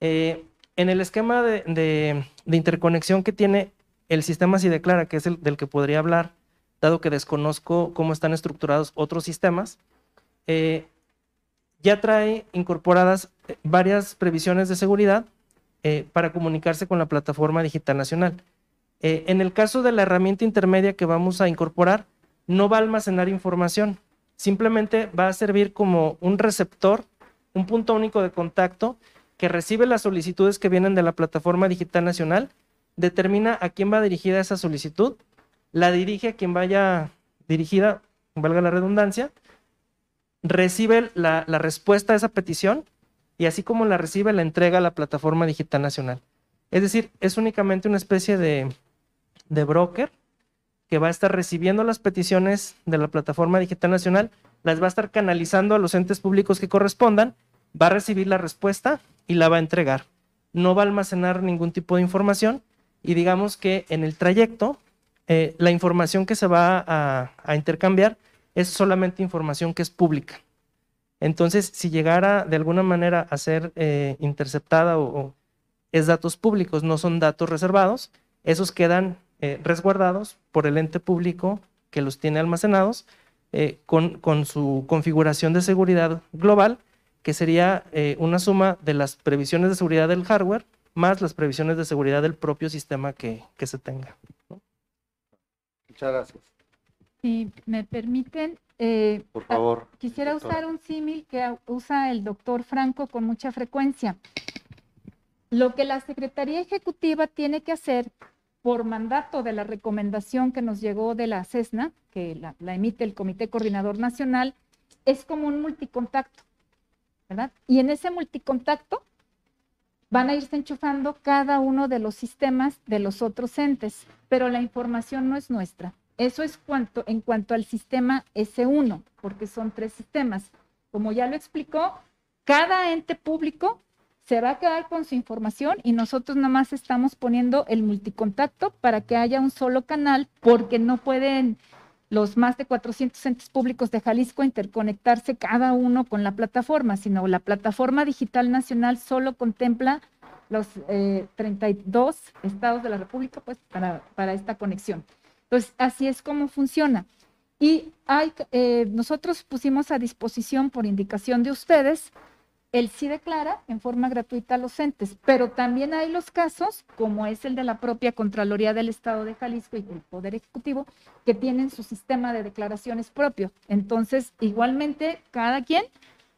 Speaker 5: Eh, en el esquema de, de, de, interconexión que tiene el sistema si declara, que es el del que podría hablar, dado que desconozco cómo están estructurados otros sistemas, eh, ya trae incorporadas varias previsiones de seguridad eh, para comunicarse con la plataforma digital nacional. Eh, en el caso de la herramienta intermedia que vamos a incorporar, no va a almacenar información, simplemente va a servir como un receptor, un punto único de contacto que recibe las solicitudes que vienen de la plataforma digital nacional, determina a quién va dirigida esa solicitud, la dirige a quien vaya dirigida, valga la redundancia, recibe la, la respuesta a esa petición y así como la recibe, la entrega a la plataforma digital nacional. Es decir, es únicamente una especie de, de broker que va a estar recibiendo las peticiones de la plataforma digital nacional, las va a estar canalizando a los entes públicos que correspondan, va a recibir la respuesta y la va a entregar. No va a almacenar ningún tipo de información y digamos que en el trayecto eh, la información que se va a, a intercambiar es solamente información que es pública. Entonces, si llegara de alguna manera a ser eh, interceptada o, o, es datos públicos, no son datos reservados, esos quedan eh, resguardados por el ente público que los tiene almacenados eh, con, con, su configuración de seguridad global, que sería eh, una suma de las previsiones de seguridad del hardware más las previsiones de seguridad del propio sistema que, que se tenga. ¿no?
Speaker 6: Muchas gracias.
Speaker 2: Si me permiten, eh,
Speaker 1: por favor.
Speaker 2: Quisiera usar un símil que usa el doctor Franco con mucha frecuencia. Lo que la Secretaría Ejecutiva tiene que hacer por mandato de la recomendación que nos llegó de la CESNA, que la, la emite el Comité Coordinador Nacional, es como un multicontacto, ¿verdad? Y en ese multicontacto van a irse enchufando cada uno de los sistemas de los otros entes, pero la información no es nuestra. Eso es cuanto, en cuanto al sistema S1, porque son tres sistemas. Como ya lo explicó, cada ente público se va a quedar con su información y nosotros nada más estamos poniendo el multicontacto para que haya un solo canal, porque no pueden los más de 400 entes públicos de Jalisco interconectarse cada uno con la plataforma, sino la plataforma digital nacional solo contempla los eh, 32 estados de la República pues, para, para esta conexión. Entonces, así es como funciona. Y eh, nosotros pusimos a disposición, por indicación de ustedes, el sí declara en forma gratuita a los entes, pero también hay los casos, como es el de la propia Contraloría del Estado de Jalisco y el Poder Ejecutivo, que tienen su sistema de declaraciones propio. Entonces, igualmente, cada quien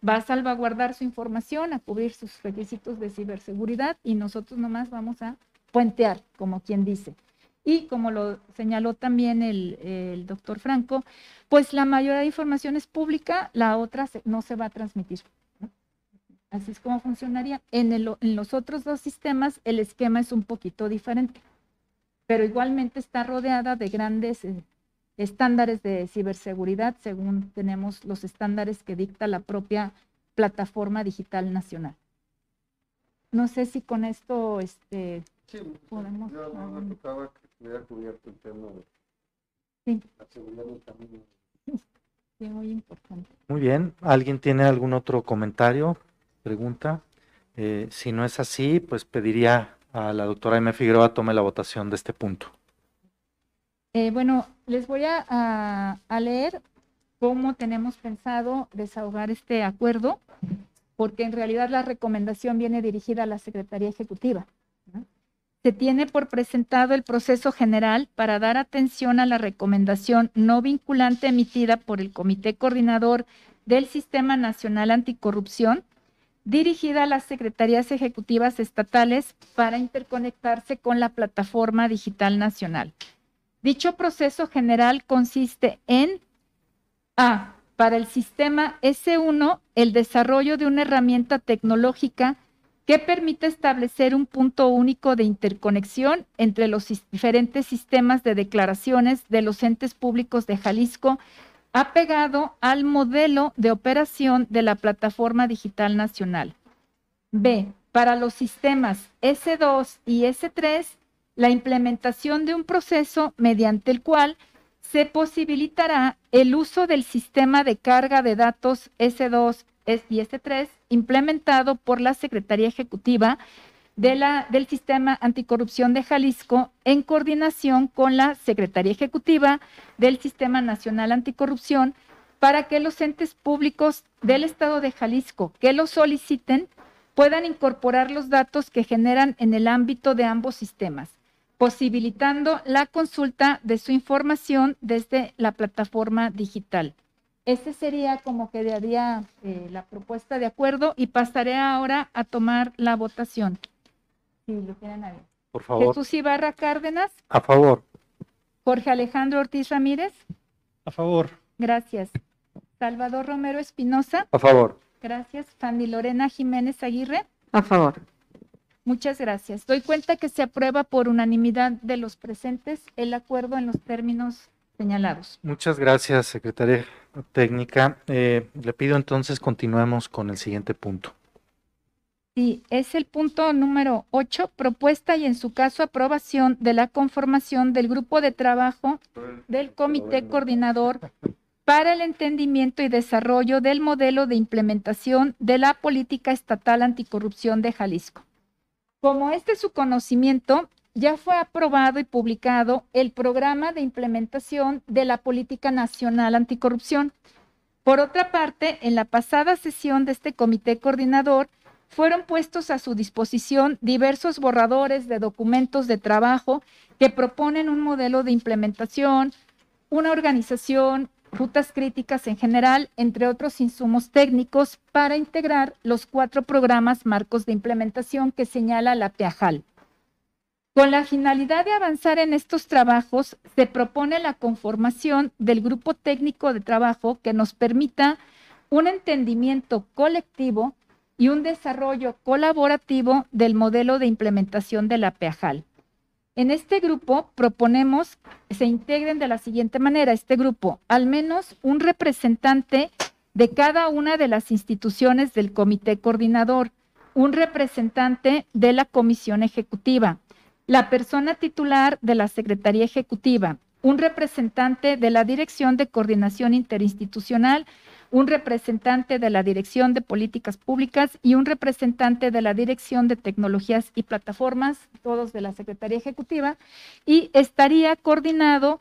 Speaker 2: va a salvaguardar su información, a cubrir sus requisitos de ciberseguridad y nosotros nomás vamos a puentear, como quien dice. Y como lo señaló también el, el doctor Franco, pues la mayoría de información es pública, la otra se, no se va a transmitir. ¿no? Así es como funcionaría. En, el, en los otros dos sistemas el esquema es un poquito diferente, pero igualmente está rodeada de grandes eh, estándares de ciberseguridad según tenemos los estándares que dicta la propia plataforma digital nacional. No sé si con esto este, podemos... Sí. Sí, muy importante.
Speaker 1: Muy bien. ¿Alguien tiene algún otro comentario, pregunta? Eh, si no es así, pues pediría a la doctora M. Figueroa tome la votación de este punto.
Speaker 2: Eh, bueno, les voy a, a- a leer cómo tenemos pensado desahogar este acuerdo, porque en realidad la recomendación viene dirigida a la Secretaría Ejecutiva. Se tiene por presentado el proceso general para dar atención a la recomendación no vinculante emitida por el Comité Coordinador del Sistema Nacional Anticorrupción, dirigida a las secretarías ejecutivas estatales para interconectarse con la plataforma digital nacional. Dicho proceso general consiste en A. Para el sistema S1, el desarrollo de una herramienta tecnológica que permite establecer un punto único de interconexión entre los diferentes sistemas de declaraciones de los entes públicos de Jalisco, apegado al modelo de operación de la plataforma digital nacional. B. Para los sistemas S2 y S3, la implementación de un proceso mediante el cual se posibilitará el uso del sistema de carga de datos S2 Y S3 implementado por la Secretaría Ejecutiva del Sistema Anticorrupción de Jalisco en coordinación con la Secretaría Ejecutiva del Sistema Nacional Anticorrupción para que los entes públicos del Estado de Jalisco que lo soliciten puedan incorporar los datos que generan en el ámbito de ambos sistemas, posibilitando la consulta de su información desde la plataforma digital. Este sería como que daría eh, la propuesta de acuerdo y pasaré ahora a tomar la votación. Si lo tienen a.
Speaker 1: Por favor.
Speaker 2: Jesús Ibarra Cárdenas,
Speaker 1: A favor.
Speaker 2: Jorge Alejandro Ortiz Ramírez,
Speaker 3: A favor.
Speaker 2: gracias. Salvador Romero Espinosa,
Speaker 6: A favor.
Speaker 2: gracias. Fanny Lorena Jiménez Aguirre,
Speaker 4: A favor.
Speaker 2: muchas gracias. Doy cuenta que se aprueba por unanimidad de los presentes el acuerdo en los términos señalados.
Speaker 1: Muchas gracias, secretaria técnica. Eh, le pido entonces continuemos con el siguiente punto.
Speaker 2: Sí, es el punto número 8, propuesta y en su caso aprobación de la conformación del grupo de trabajo del Comité Coordinador para el entendimiento y desarrollo del modelo de implementación de la política estatal anticorrupción de Jalisco. Como este es su conocimiento, ya fue aprobado y publicado el programa de implementación de la política nacional anticorrupción. Por otra parte, en la pasada sesión de este comité coordinador, fueron puestos a su disposición diversos borradores de documentos de trabajo que proponen un modelo de implementación, una organización, rutas críticas en general, entre otros insumos técnicos para integrar los cuatro programas marcos de implementación que señala la PEAJAL. Con la finalidad de avanzar en estos trabajos, se propone la conformación del grupo técnico de trabajo que nos permita un entendimiento colectivo y un desarrollo colaborativo del modelo de implementación de la PEAJAL. En este grupo proponemos se integren de la siguiente manera, este grupo, al menos un representante de cada una de las instituciones del comité coordinador, un representante de la comisión ejecutiva, la persona titular de la Secretaría Ejecutiva, un representante de la Dirección de Coordinación Interinstitucional, un representante de la Dirección de Políticas Públicas y un representante de la Dirección de Tecnologías y Plataformas, todos de la Secretaría Ejecutiva, y estaría coordinado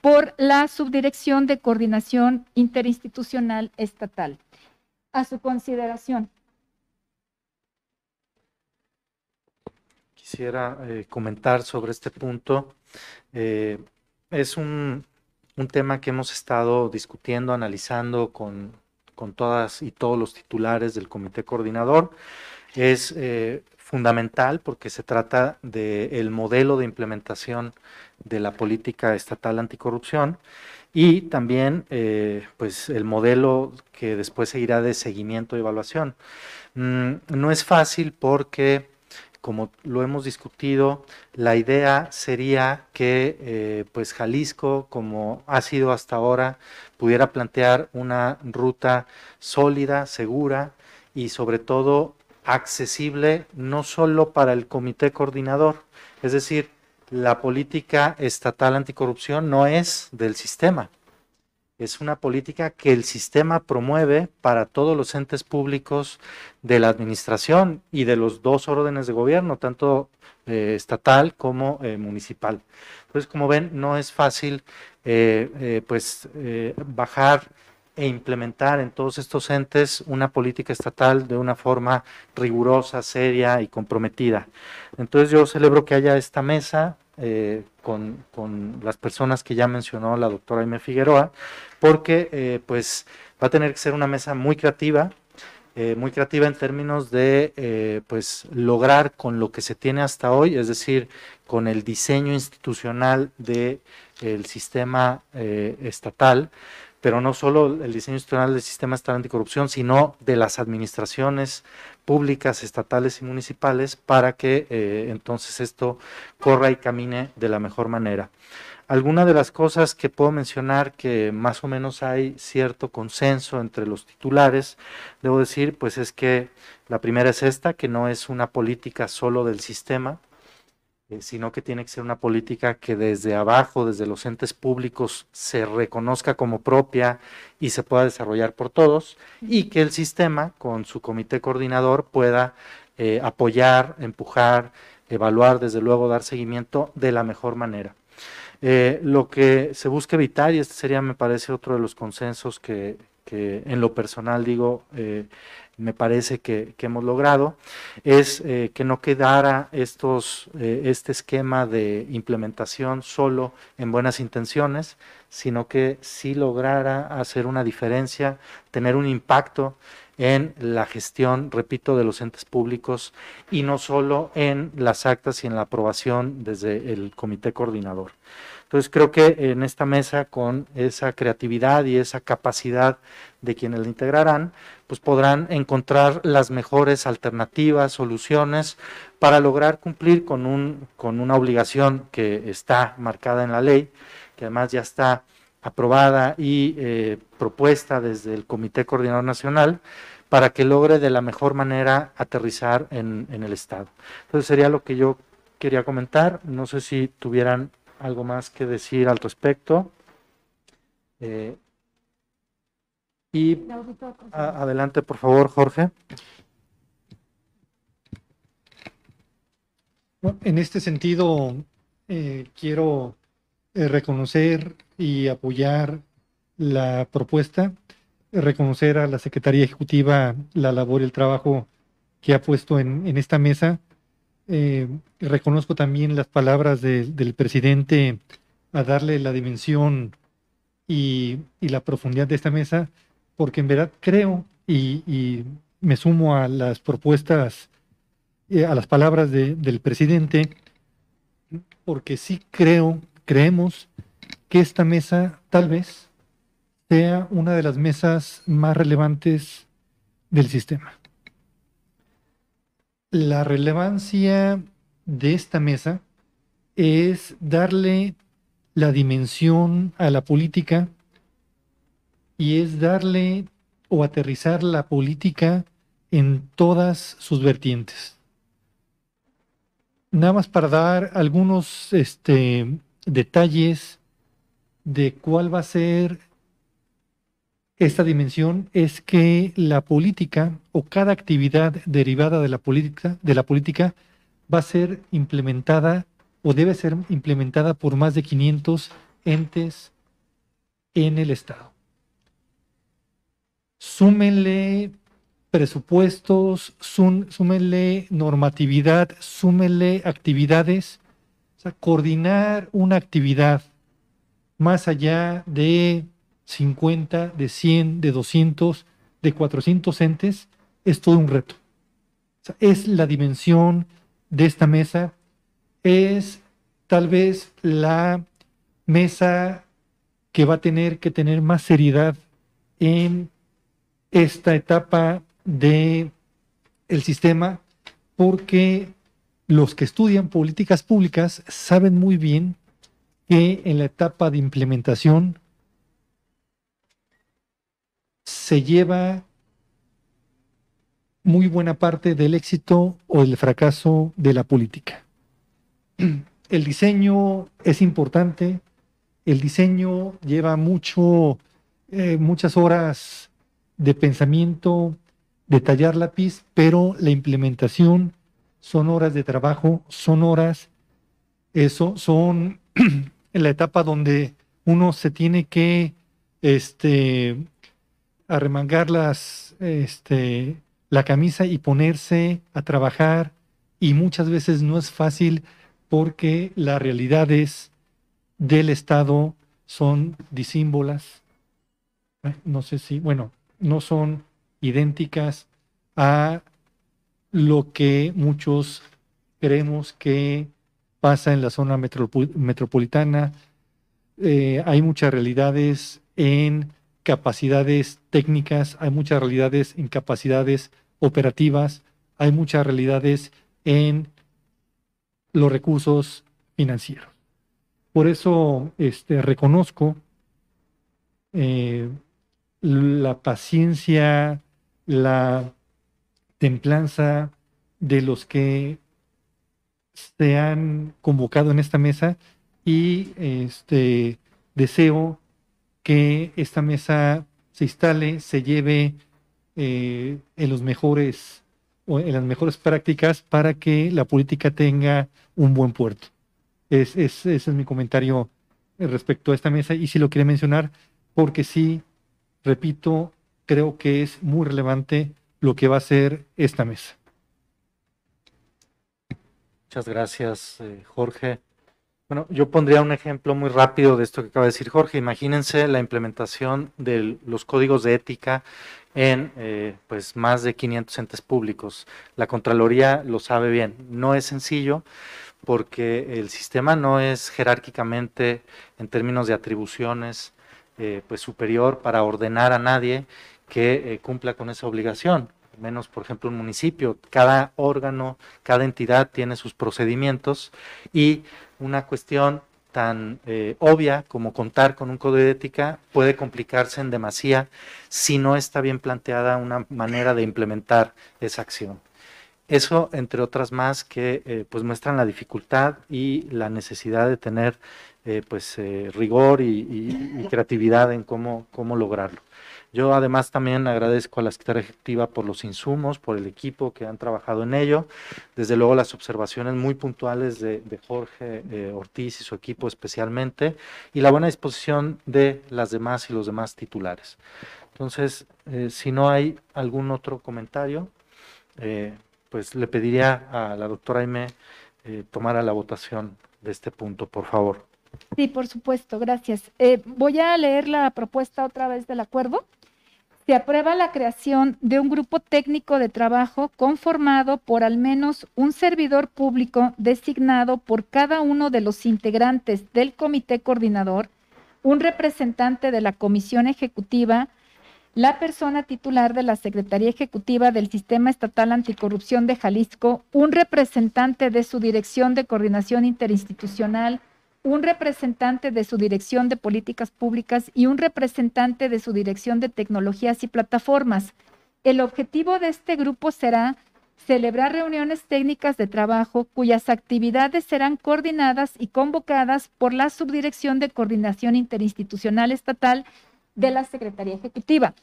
Speaker 2: por la Subdirección de Coordinación Interinstitucional Estatal. A su consideración.
Speaker 1: Quisiera eh, comentar sobre este punto. Eh, es un, un tema que hemos estado discutiendo, analizando con, con todas y todos los titulares del comité coordinador. Es eh, fundamental porque se trata del modelo de implementación de la política estatal anticorrupción y también pues el modelo que después seguirá de seguimiento y evaluación. Mm, no es fácil porque como lo hemos discutido, la idea sería que eh, pues Jalisco, como ha sido hasta ahora, pudiera plantear una ruta sólida, segura y sobre todo accesible no solo para el comité coordinador, es decir, la política estatal anticorrupción no es del sistema, es una política que el sistema promueve para todos los entes públicos de la administración y de los dos órdenes de gobierno, tanto eh, estatal como eh, municipal. Entonces, como ven, no es fácil eh, pues bajar e implementar en todos estos entes una política estatal de una forma rigurosa, seria y comprometida. Entonces yo celebro que haya esta mesa eh, con, las personas que ya mencionó la doctora Aime Figueroa, porque eh, pues va a tener que ser una mesa muy creativa, eh, muy creativa en términos de pues lograr con lo que se tiene hasta hoy, es decir, con el diseño institucional del el sistema estatal, pero no solo el diseño institucional del sistema estatal anticorrupción, sino de las administraciones públicas, estatales y municipales, para que eh, entonces esto corra y camine de la mejor manera. Algunas de las cosas que puedo mencionar que más o menos hay cierto consenso entre los titulares, debo decir, pues es que la primera es esta, que no es una política solo del sistema, sino que tiene que ser una política que desde abajo, desde los entes públicos, se reconozca como propia y se pueda desarrollar por todos, y que el sistema, con su comité coordinador, pueda eh, apoyar, empujar, evaluar, desde luego dar seguimiento de la mejor manera. Eh, lo que se busca evitar, y este sería, me parece, otro de los consensos que, en lo personal digo, me parece que, hemos logrado, es eh, que no quedara estos, eh, este esquema de implementación solo en buenas intenciones, sino que sí lograra hacer una diferencia, tener un impacto en la gestión, repito, de los entes públicos y no solo en las actas y en la aprobación desde el comité coordinador. Entonces creo que en esta mesa, con esa creatividad y esa capacidad de quienes la integrarán, pues podrán encontrar las mejores alternativas, soluciones para lograr cumplir con, un, con una obligación que está marcada en la ley, que además ya está aprobada y eh, propuesta desde el Comité Coordinador Nacional para que logre de la mejor manera aterrizar en, en el Estado. Entonces sería lo que yo quería comentar. No sé si tuvieran algo más que decir al respecto. Eh, y adelante, por favor, Jorge.
Speaker 3: en este sentido, eh, quiero eh, reconocer y apoyar la propuesta, reconocer a la Secretaría Ejecutiva la labor y el trabajo que ha puesto en esta mesa eh, reconozco también las palabras del presidente a darle la dimensión y, la profundidad de esta mesa, porque en verdad creo y, me sumo a las propuestas, eh, a las palabras del presidente, porque sí creo, creemos que esta mesa tal vez sea una de las mesas más relevantes del sistema la relevancia de esta mesa es darle la dimensión a la política y es darle o aterrizar la política en todas sus vertientes. Nada más para dar algunos este, detalles de cuál va a ser esta dimensión es que la política o cada actividad derivada de la política, de la política va a ser implementada o debe ser implementada por más de 500 entes en el Estado. Súmenle presupuestos, súmenle normatividad, súmenle actividades, o sea, coordinar una actividad más allá de 50, de 100, de 200, de 400 entes, es todo un reto. es la dimensión de esta mesa, es tal vez la mesa que va a tener que tener más seriedad en esta etapa de el sistema porque los que estudian políticas públicas saben muy bien que en la etapa de implementación se lleva muy buena parte del éxito o del fracaso de la política. El diseño es importante, el diseño lleva mucho, eh, muchas horas de pensamiento, de tallar lápiz, pero la implementación son horas de trabajo, son horas, eso, son la etapa donde uno se tiene que este, arremangar las, este, la camisa y ponerse a trabajar y muchas veces no es fácil porque las realidades del Estado son disímbolas. Eh, no sé si, bueno, no son idénticas a lo que muchos creemos que pasa en la zona metropolitana. Eh, hay muchas realidades en capacidades técnicas, hay muchas realidades en capacidades operativas, hay muchas realidades en los recursos financieros. Por eso este, reconozco eh, la paciencia, la templanza de los que se han convocado en esta mesa y este, deseo que esta mesa se instale, se lleve eh, en los mejores o en las mejores prácticas para que la política tenga un buen puerto. Es, ese es mi comentario respecto a esta mesa y si lo quiere mencionar porque sí, repito, creo que es muy relevante lo que va a ser esta mesa.
Speaker 1: Muchas gracias, eh, Jorge. Bueno, yo pondría un ejemplo muy rápido de esto que acaba de decir Jorge. Imagínense la implementación de los códigos de ética en eh, pues más de 500 entes públicos. La Contraloría lo sabe bien. No es sencillo porque el sistema no es jerárquicamente en términos de atribuciones eh, pues superior para ordenar a nadie que cumpla con esa obligación menos por ejemplo un municipio, cada órgano, cada entidad tiene sus procedimientos y una cuestión tan eh, obvia como contar con un código de ética puede complicarse en demasía si no está bien planteada una manera de implementar esa acción. Eso, entre otras más, que eh, pues muestran la dificultad y la necesidad de tener eh, pues rigor y, y, creatividad en cómo, cómo lograrlo. Yo además también agradezco a la Secretaría Ejecutiva por los insumos, por el equipo que han trabajado en ello. Desde luego las observaciones muy puntuales de, Jorge eh, Ortiz y su equipo especialmente, y la buena disposición de las demás y los demás titulares. Entonces, eh, si no hay algún otro comentario, eh, pues le pediría a la doctora Aime tomar la votación de este punto, por favor.
Speaker 2: Sí, por supuesto, gracias. voy a leer la propuesta otra vez del acuerdo se aprueba la creación de un grupo técnico de trabajo conformado por al menos un servidor público designado por cada uno de los integrantes del comité coordinador, un representante de la comisión ejecutiva, la persona titular de la Secretaría Ejecutiva del Sistema Estatal Anticorrupción de Jalisco, un representante de su Dirección de Coordinación Interinstitucional, un representante de su Dirección de Políticas Públicas y un representante de su Dirección de Tecnologías y Plataformas. El objetivo de este grupo será celebrar reuniones técnicas de trabajo cuyas actividades serán coordinadas y convocadas por la Subdirección de Coordinación Interinstitucional Estatal de la Secretaría Ejecutiva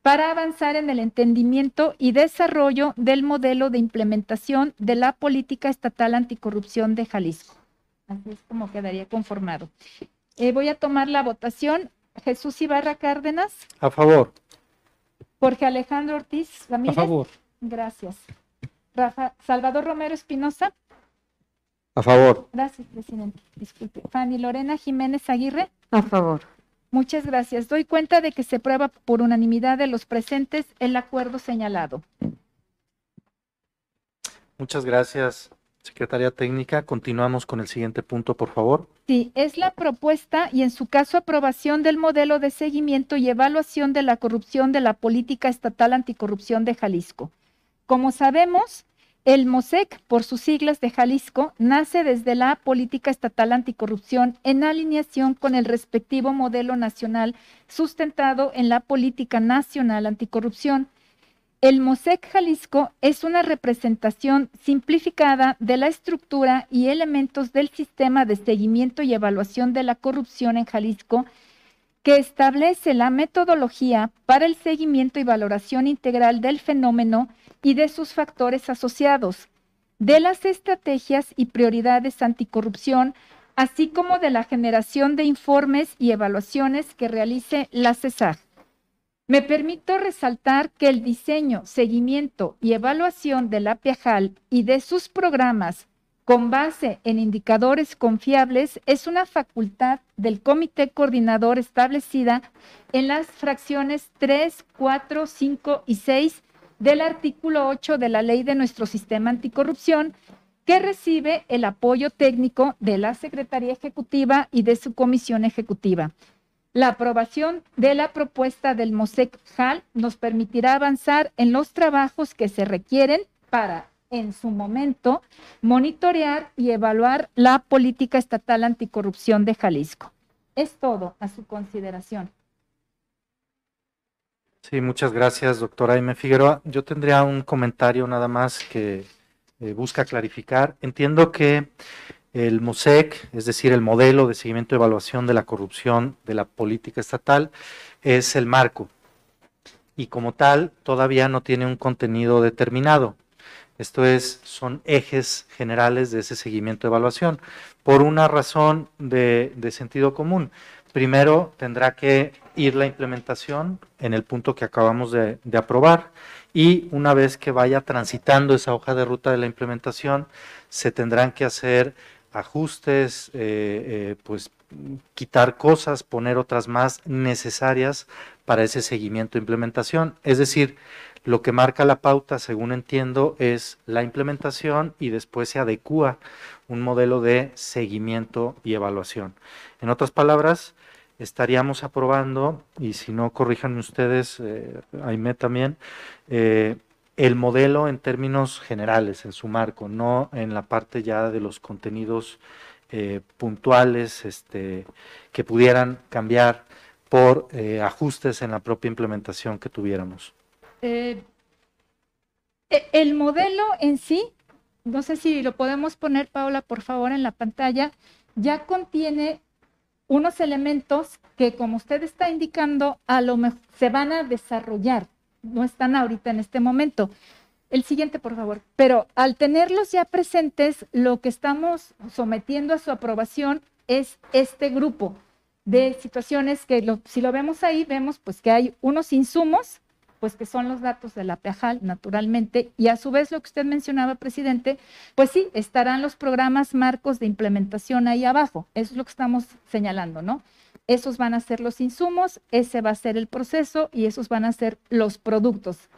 Speaker 2: para avanzar en el entendimiento y desarrollo del modelo de implementación de la política estatal anticorrupción de Jalisco. Así es como quedaría conformado. Eh, voy a tomar la votación. Jesús Ibarra Cárdenas.
Speaker 1: A favor.
Speaker 2: Jorge Alejandro Ortiz Ramírez.
Speaker 3: A favor.
Speaker 2: Gracias. Rafa, Salvador Romero Espinosa.
Speaker 6: A favor.
Speaker 2: Gracias, presidente. Disculpe. Fanny Lorena Jiménez Aguirre.
Speaker 4: A favor.
Speaker 2: Muchas gracias. Doy cuenta de que se prueba por unanimidad de los presentes el acuerdo señalado.
Speaker 1: Muchas gracias, Secretaría Técnica, continuamos con el siguiente punto, por favor.
Speaker 2: Sí, es la propuesta y en su caso aprobación del modelo de seguimiento y evaluación de la corrupción de la política estatal anticorrupción de Jalisco. Como sabemos, El MOSEC, por sus siglas de Jalisco, nace desde la política estatal anticorrupción en alineación con el respectivo modelo nacional sustentado en la política nacional anticorrupción. El MOSEC Jalisco es una representación simplificada de la estructura y elementos del sistema de seguimiento y evaluación de la corrupción en Jalisco que establece la metodología para el seguimiento y valoración integral del fenómeno y de sus factores asociados, de las estrategias y prioridades anticorrupción, así como de la generación de informes y evaluaciones que realice la CESAG. Me permito resaltar que el diseño, seguimiento y evaluación de la PIAJAL y de sus programas con base en indicadores confiables es una facultad del comité coordinador establecida en las fracciones 3, 4, 5 y 6 del artículo 8 de la ley de nuestro sistema anticorrupción, que recibe el apoyo técnico de la Secretaría Ejecutiva y de su Comisión Ejecutiva. La aprobación de la propuesta del MOSEC JAL nos permitirá avanzar en los trabajos que se requieren para en su momento monitorear y evaluar la política estatal anticorrupción de Jalisco. Es todo a su consideración.
Speaker 1: Sí, muchas gracias, doctora Aime Figueroa. Yo tendría un comentario nada más que eh, busca clarificar. Entiendo que el MOSEC, es decir, el modelo de seguimiento y evaluación de la corrupción de la política estatal, es el marco y como tal todavía no tiene un contenido determinado. Esto es, son ejes generales de ese seguimiento de evaluación, por una razón de, sentido común. Primero tendrá que ir la implementación en el punto que acabamos de, aprobar y una vez que vaya transitando esa hoja de ruta de la implementación, se tendrán que hacer ajustes, eh, eh, pues quitar cosas, poner otras más necesarias para ese seguimiento e implementación. Es decir, lo que marca la pauta, según entiendo, es la implementación y después se adecúa un modelo de seguimiento y evaluación. En otras palabras, estaríamos aprobando, y si no corrijan ustedes, eh, Aime también, eh, el modelo en términos generales, en su marco, no en la parte ya de los contenidos eh, puntuales este, que pudieran cambiar por eh, ajustes en la propia implementación que tuviéramos.
Speaker 2: Eh, e, el modelo en sí, no sé si lo podemos poner, Paula, por favor, en la pantalla, ya contiene unos elementos que, como usted está indicando, a lo mejor se van a desarrollar, no están ahorita en este momento. El siguiente, por favor. Pero al tenerlos ya presentes, lo que estamos sometiendo a su aprobación es este grupo de situaciones que si lo vemos ahí, vemos pues que hay unos insumos pues que son los datos de la PEAJAL, naturalmente, y a su vez lo que usted mencionaba, presidente, pues sí, estarán los programas marcos de implementación ahí abajo, eso es lo que estamos señalando, ¿no? Esos van a ser los insumos, ese va a ser el proceso y esos van a ser los productos.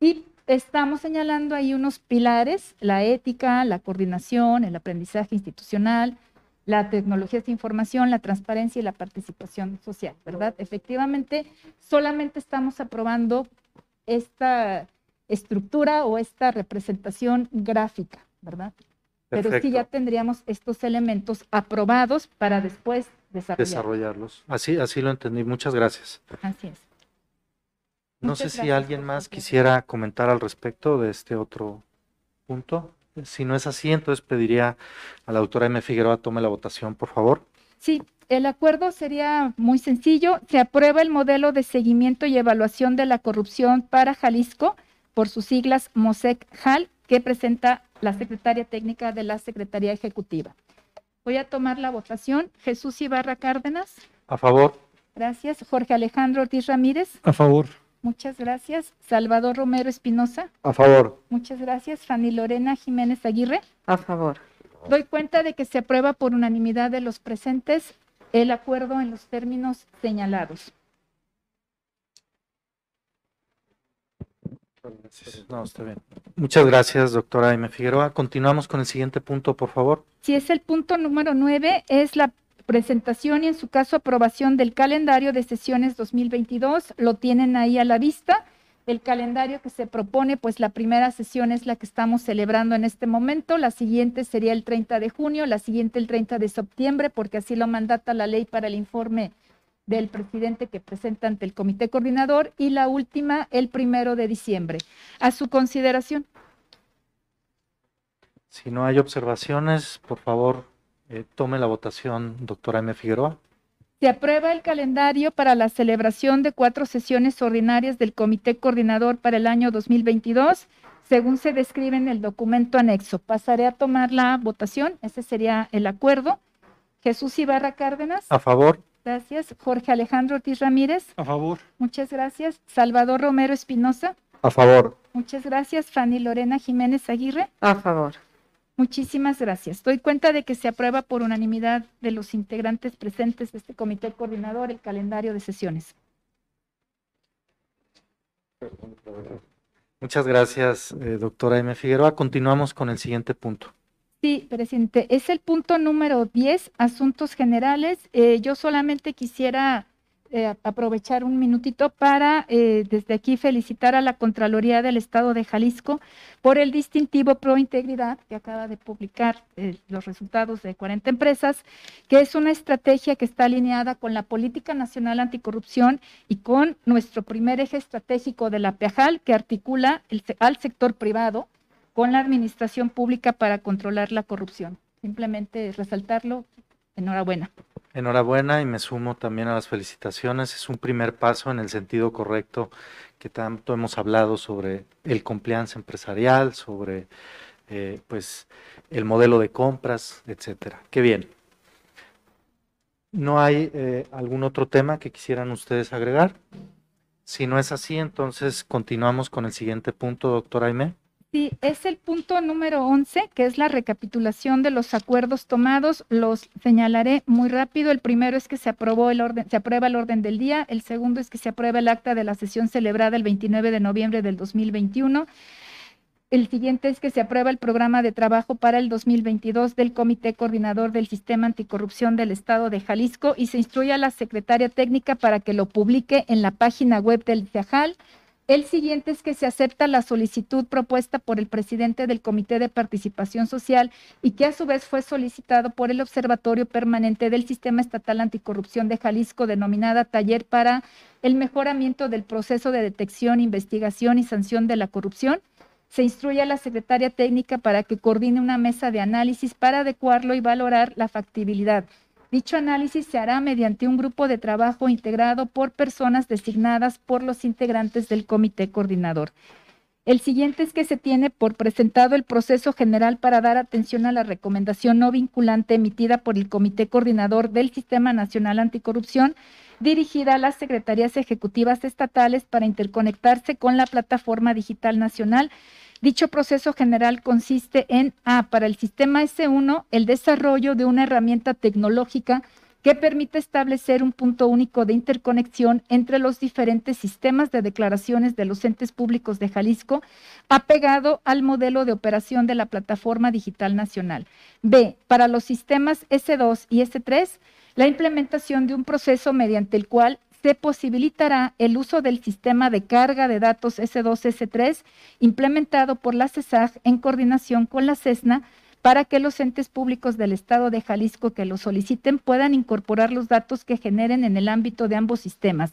Speaker 2: Y estamos señalando ahí unos pilares, la ética, la coordinación, el aprendizaje institucional, la tecnología de información, la transparencia y la participación social, ¿verdad? Efectivamente, solamente estamos aprobando esta estructura o esta representación gráfica, ¿verdad? Pero sí ya tendríamos estos elementos aprobados para después desarrollarlos.
Speaker 1: desarrollarlos. Así, así lo entendí. Muchas gracias.
Speaker 2: Así es.
Speaker 1: No sé si alguien más quisiera comentar al respecto de este otro punto. Si no es así, entonces pediría a la doctora M. Figueroa tome la votación, por favor.
Speaker 2: Sí, el acuerdo sería muy sencillo. Se aprueba el modelo de seguimiento y evaluación de la corrupción para Jalisco, por sus siglas MOSEC-JAL, que presenta la secretaria técnica de la Secretaría Ejecutiva. Voy a tomar la votación. Jesús Ibarra Cárdenas.
Speaker 1: A favor.
Speaker 2: Gracias. Jorge Alejandro Ortiz Ramírez.
Speaker 3: A favor.
Speaker 2: Muchas gracias. Salvador Romero Espinosa.
Speaker 6: A favor.
Speaker 2: Muchas gracias. Fanny Lorena Jiménez Aguirre.
Speaker 4: A favor.
Speaker 2: Doy cuenta de que se aprueba por unanimidad de los presentes el acuerdo en los términos señalados.
Speaker 1: No, está bien. Muchas gracias, doctora Aime Figueroa. Continuamos con el siguiente punto, por favor.
Speaker 2: Si es el punto número nueve, es la presentación y en su caso aprobación del calendario de sesiones 2022. Lo tienen ahí a la vista. El calendario que se propone, pues la primera sesión es la que estamos celebrando en este momento, la siguiente sería el 30 de junio, la siguiente el 30 de septiembre, porque así lo mandata la ley para el informe del presidente que presenta ante el comité coordinador y la última el primero de diciembre. A su consideración.
Speaker 1: Si no hay observaciones, por favor, eh, tome la votación, doctora M. Figueroa.
Speaker 2: Se aprueba el calendario para la celebración de cuatro sesiones ordinarias del Comité Coordinador para el año 2022, según se describe en el documento anexo. Pasaré a tomar la votación. Ese sería el acuerdo. Jesús Ibarra Cárdenas.
Speaker 1: A favor.
Speaker 2: Gracias. Jorge Alejandro Ortiz Ramírez.
Speaker 3: A favor.
Speaker 2: Muchas gracias. Salvador Romero Espinosa.
Speaker 6: A favor.
Speaker 2: Muchas gracias. Fanny Lorena Jiménez Aguirre.
Speaker 4: A favor.
Speaker 2: Muchísimas gracias. Doy cuenta de que se aprueba por unanimidad de los integrantes presentes de este comité coordinador el calendario de sesiones.
Speaker 1: Muchas gracias, eh, doctora M. Figueroa. Continuamos con el siguiente punto.
Speaker 2: Sí, presidente. Es el punto número 10, asuntos generales. Eh, yo solamente quisiera eh, aprovechar un minutito para eh, desde aquí felicitar a la Contraloría del Estado de Jalisco por el distintivo Pro Integridad que acaba de publicar eh, los resultados de 40 empresas, que es una estrategia que está alineada con la Política Nacional Anticorrupción y con nuestro primer eje estratégico de la PEAJAL que articula el, al sector privado con la administración pública para controlar la corrupción. Simplemente resaltarlo. Enhorabuena.
Speaker 1: Enhorabuena y me sumo también a las felicitaciones. Es un primer paso en el sentido correcto que tanto hemos hablado sobre el compliance empresarial, sobre eh, pues el modelo de compras, etcétera. Qué bien. ¿No hay eh, algún otro tema que quisieran ustedes agregar? Si no es así, entonces continuamos con el siguiente punto, doctora Aime.
Speaker 2: Sí, es el punto número 11, que es la recapitulación de los acuerdos tomados. Los señalaré muy rápido. El primero es que se aprobó el orden, se aprueba el orden del día. El segundo es que se aprueba el acta de la sesión celebrada el 29 de noviembre del 2021. El siguiente es que se aprueba el programa de trabajo para el 2022 del Comité Coordinador del Sistema Anticorrupción del Estado de Jalisco y se instruye a la secretaria técnica para que lo publique en la página web del CIAJAL. El siguiente es que se acepta la solicitud propuesta por el presidente del Comité de Participación Social y que a su vez fue solicitado por el Observatorio Permanente del Sistema Estatal Anticorrupción de Jalisco, denominada Taller para el Mejoramiento del Proceso de Detección, Investigación y Sanción de la Corrupción. Se instruye a la secretaria técnica para que coordine una mesa de análisis para adecuarlo y valorar la factibilidad. Dicho análisis se hará mediante un grupo de trabajo integrado por personas designadas por los integrantes del comité coordinador. El siguiente es que se tiene por presentado el proceso general para dar atención a la recomendación no vinculante emitida por el Comité Coordinador del Sistema Nacional Anticorrupción, dirigida a las secretarías ejecutivas estatales para interconectarse con la Plataforma Digital Nacional Dicho proceso general consiste en A, para el sistema S1, el desarrollo de una herramienta tecnológica que permite establecer un punto único de interconexión entre los diferentes sistemas de declaraciones de los entes públicos de Jalisco, apegado al modelo de operación de la Plataforma Digital Nacional. B, para los sistemas S2 y S3, la implementación de un proceso mediante el cual se posibilitará el uso del sistema de carga de datos S2-S3 implementado por la CESAG en coordinación con la CESNA para que los entes públicos del Estado de Jalisco que lo soliciten puedan incorporar los datos que generen en el ámbito de ambos sistemas,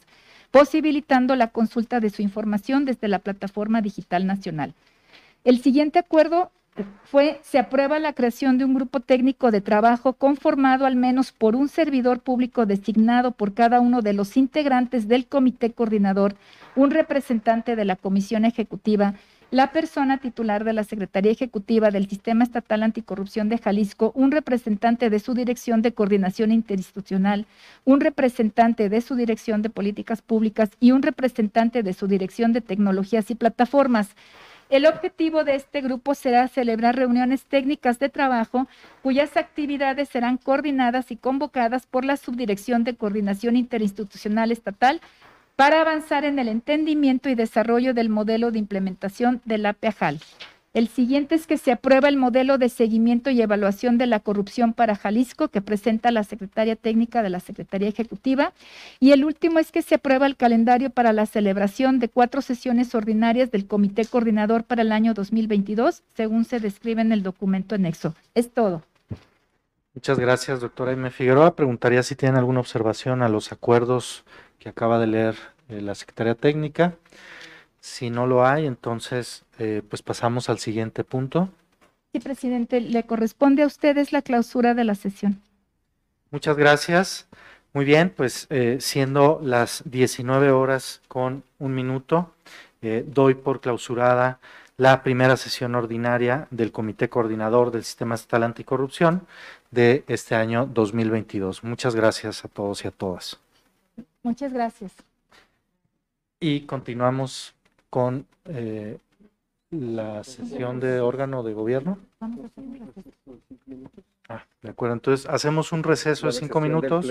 Speaker 2: posibilitando la consulta de su información desde la Plataforma Digital Nacional. El siguiente acuerdo fue, se aprueba la creación de un grupo técnico de trabajo conformado al menos por un servidor público designado por cada uno de los integrantes del comité coordinador, un representante de la comisión ejecutiva, la persona titular de la Secretaría Ejecutiva del Sistema Estatal Anticorrupción de Jalisco, un representante de su Dirección de Coordinación Interinstitucional, un representante de su Dirección de Políticas Públicas y un representante de su Dirección de Tecnologías y Plataformas. El objetivo de este grupo será celebrar reuniones técnicas de trabajo cuyas actividades serán coordinadas y convocadas por la Subdirección de Coordinación Interinstitucional Estatal para avanzar en el entendimiento y desarrollo del modelo de implementación del APEAJAL. El siguiente es que se aprueba el modelo de seguimiento y evaluación de la corrupción para Jalisco que presenta la Secretaria Técnica de la Secretaría Ejecutiva. Y el último es que se aprueba el calendario para la celebración de cuatro sesiones ordinarias del Comité Coordinador para el año 2022, según se describe en el documento anexo. Es todo.
Speaker 1: Muchas gracias, doctora Aime Figueroa. Preguntaría si tienen alguna observación a los acuerdos que acaba de leer eh, la Secretaría Técnica. Si no lo hay, entonces eh, pues pasamos al siguiente punto.
Speaker 2: Sí, presidente, le corresponde a ustedes la clausura de la sesión.
Speaker 1: Muchas gracias. Muy bien, pues eh, siendo las 19 horas con un minuto, eh, doy por clausurada la primera sesión ordinaria del Comité Coordinador del Sistema Estatal Anticorrupción de este año 2022. Muchas gracias a todos y a todas.
Speaker 2: Muchas gracias.
Speaker 1: Y continuamos con eh, la sesión de órgano de gobierno. Ah, de acuerdo, entonces hacemos un receso de cinco minutos.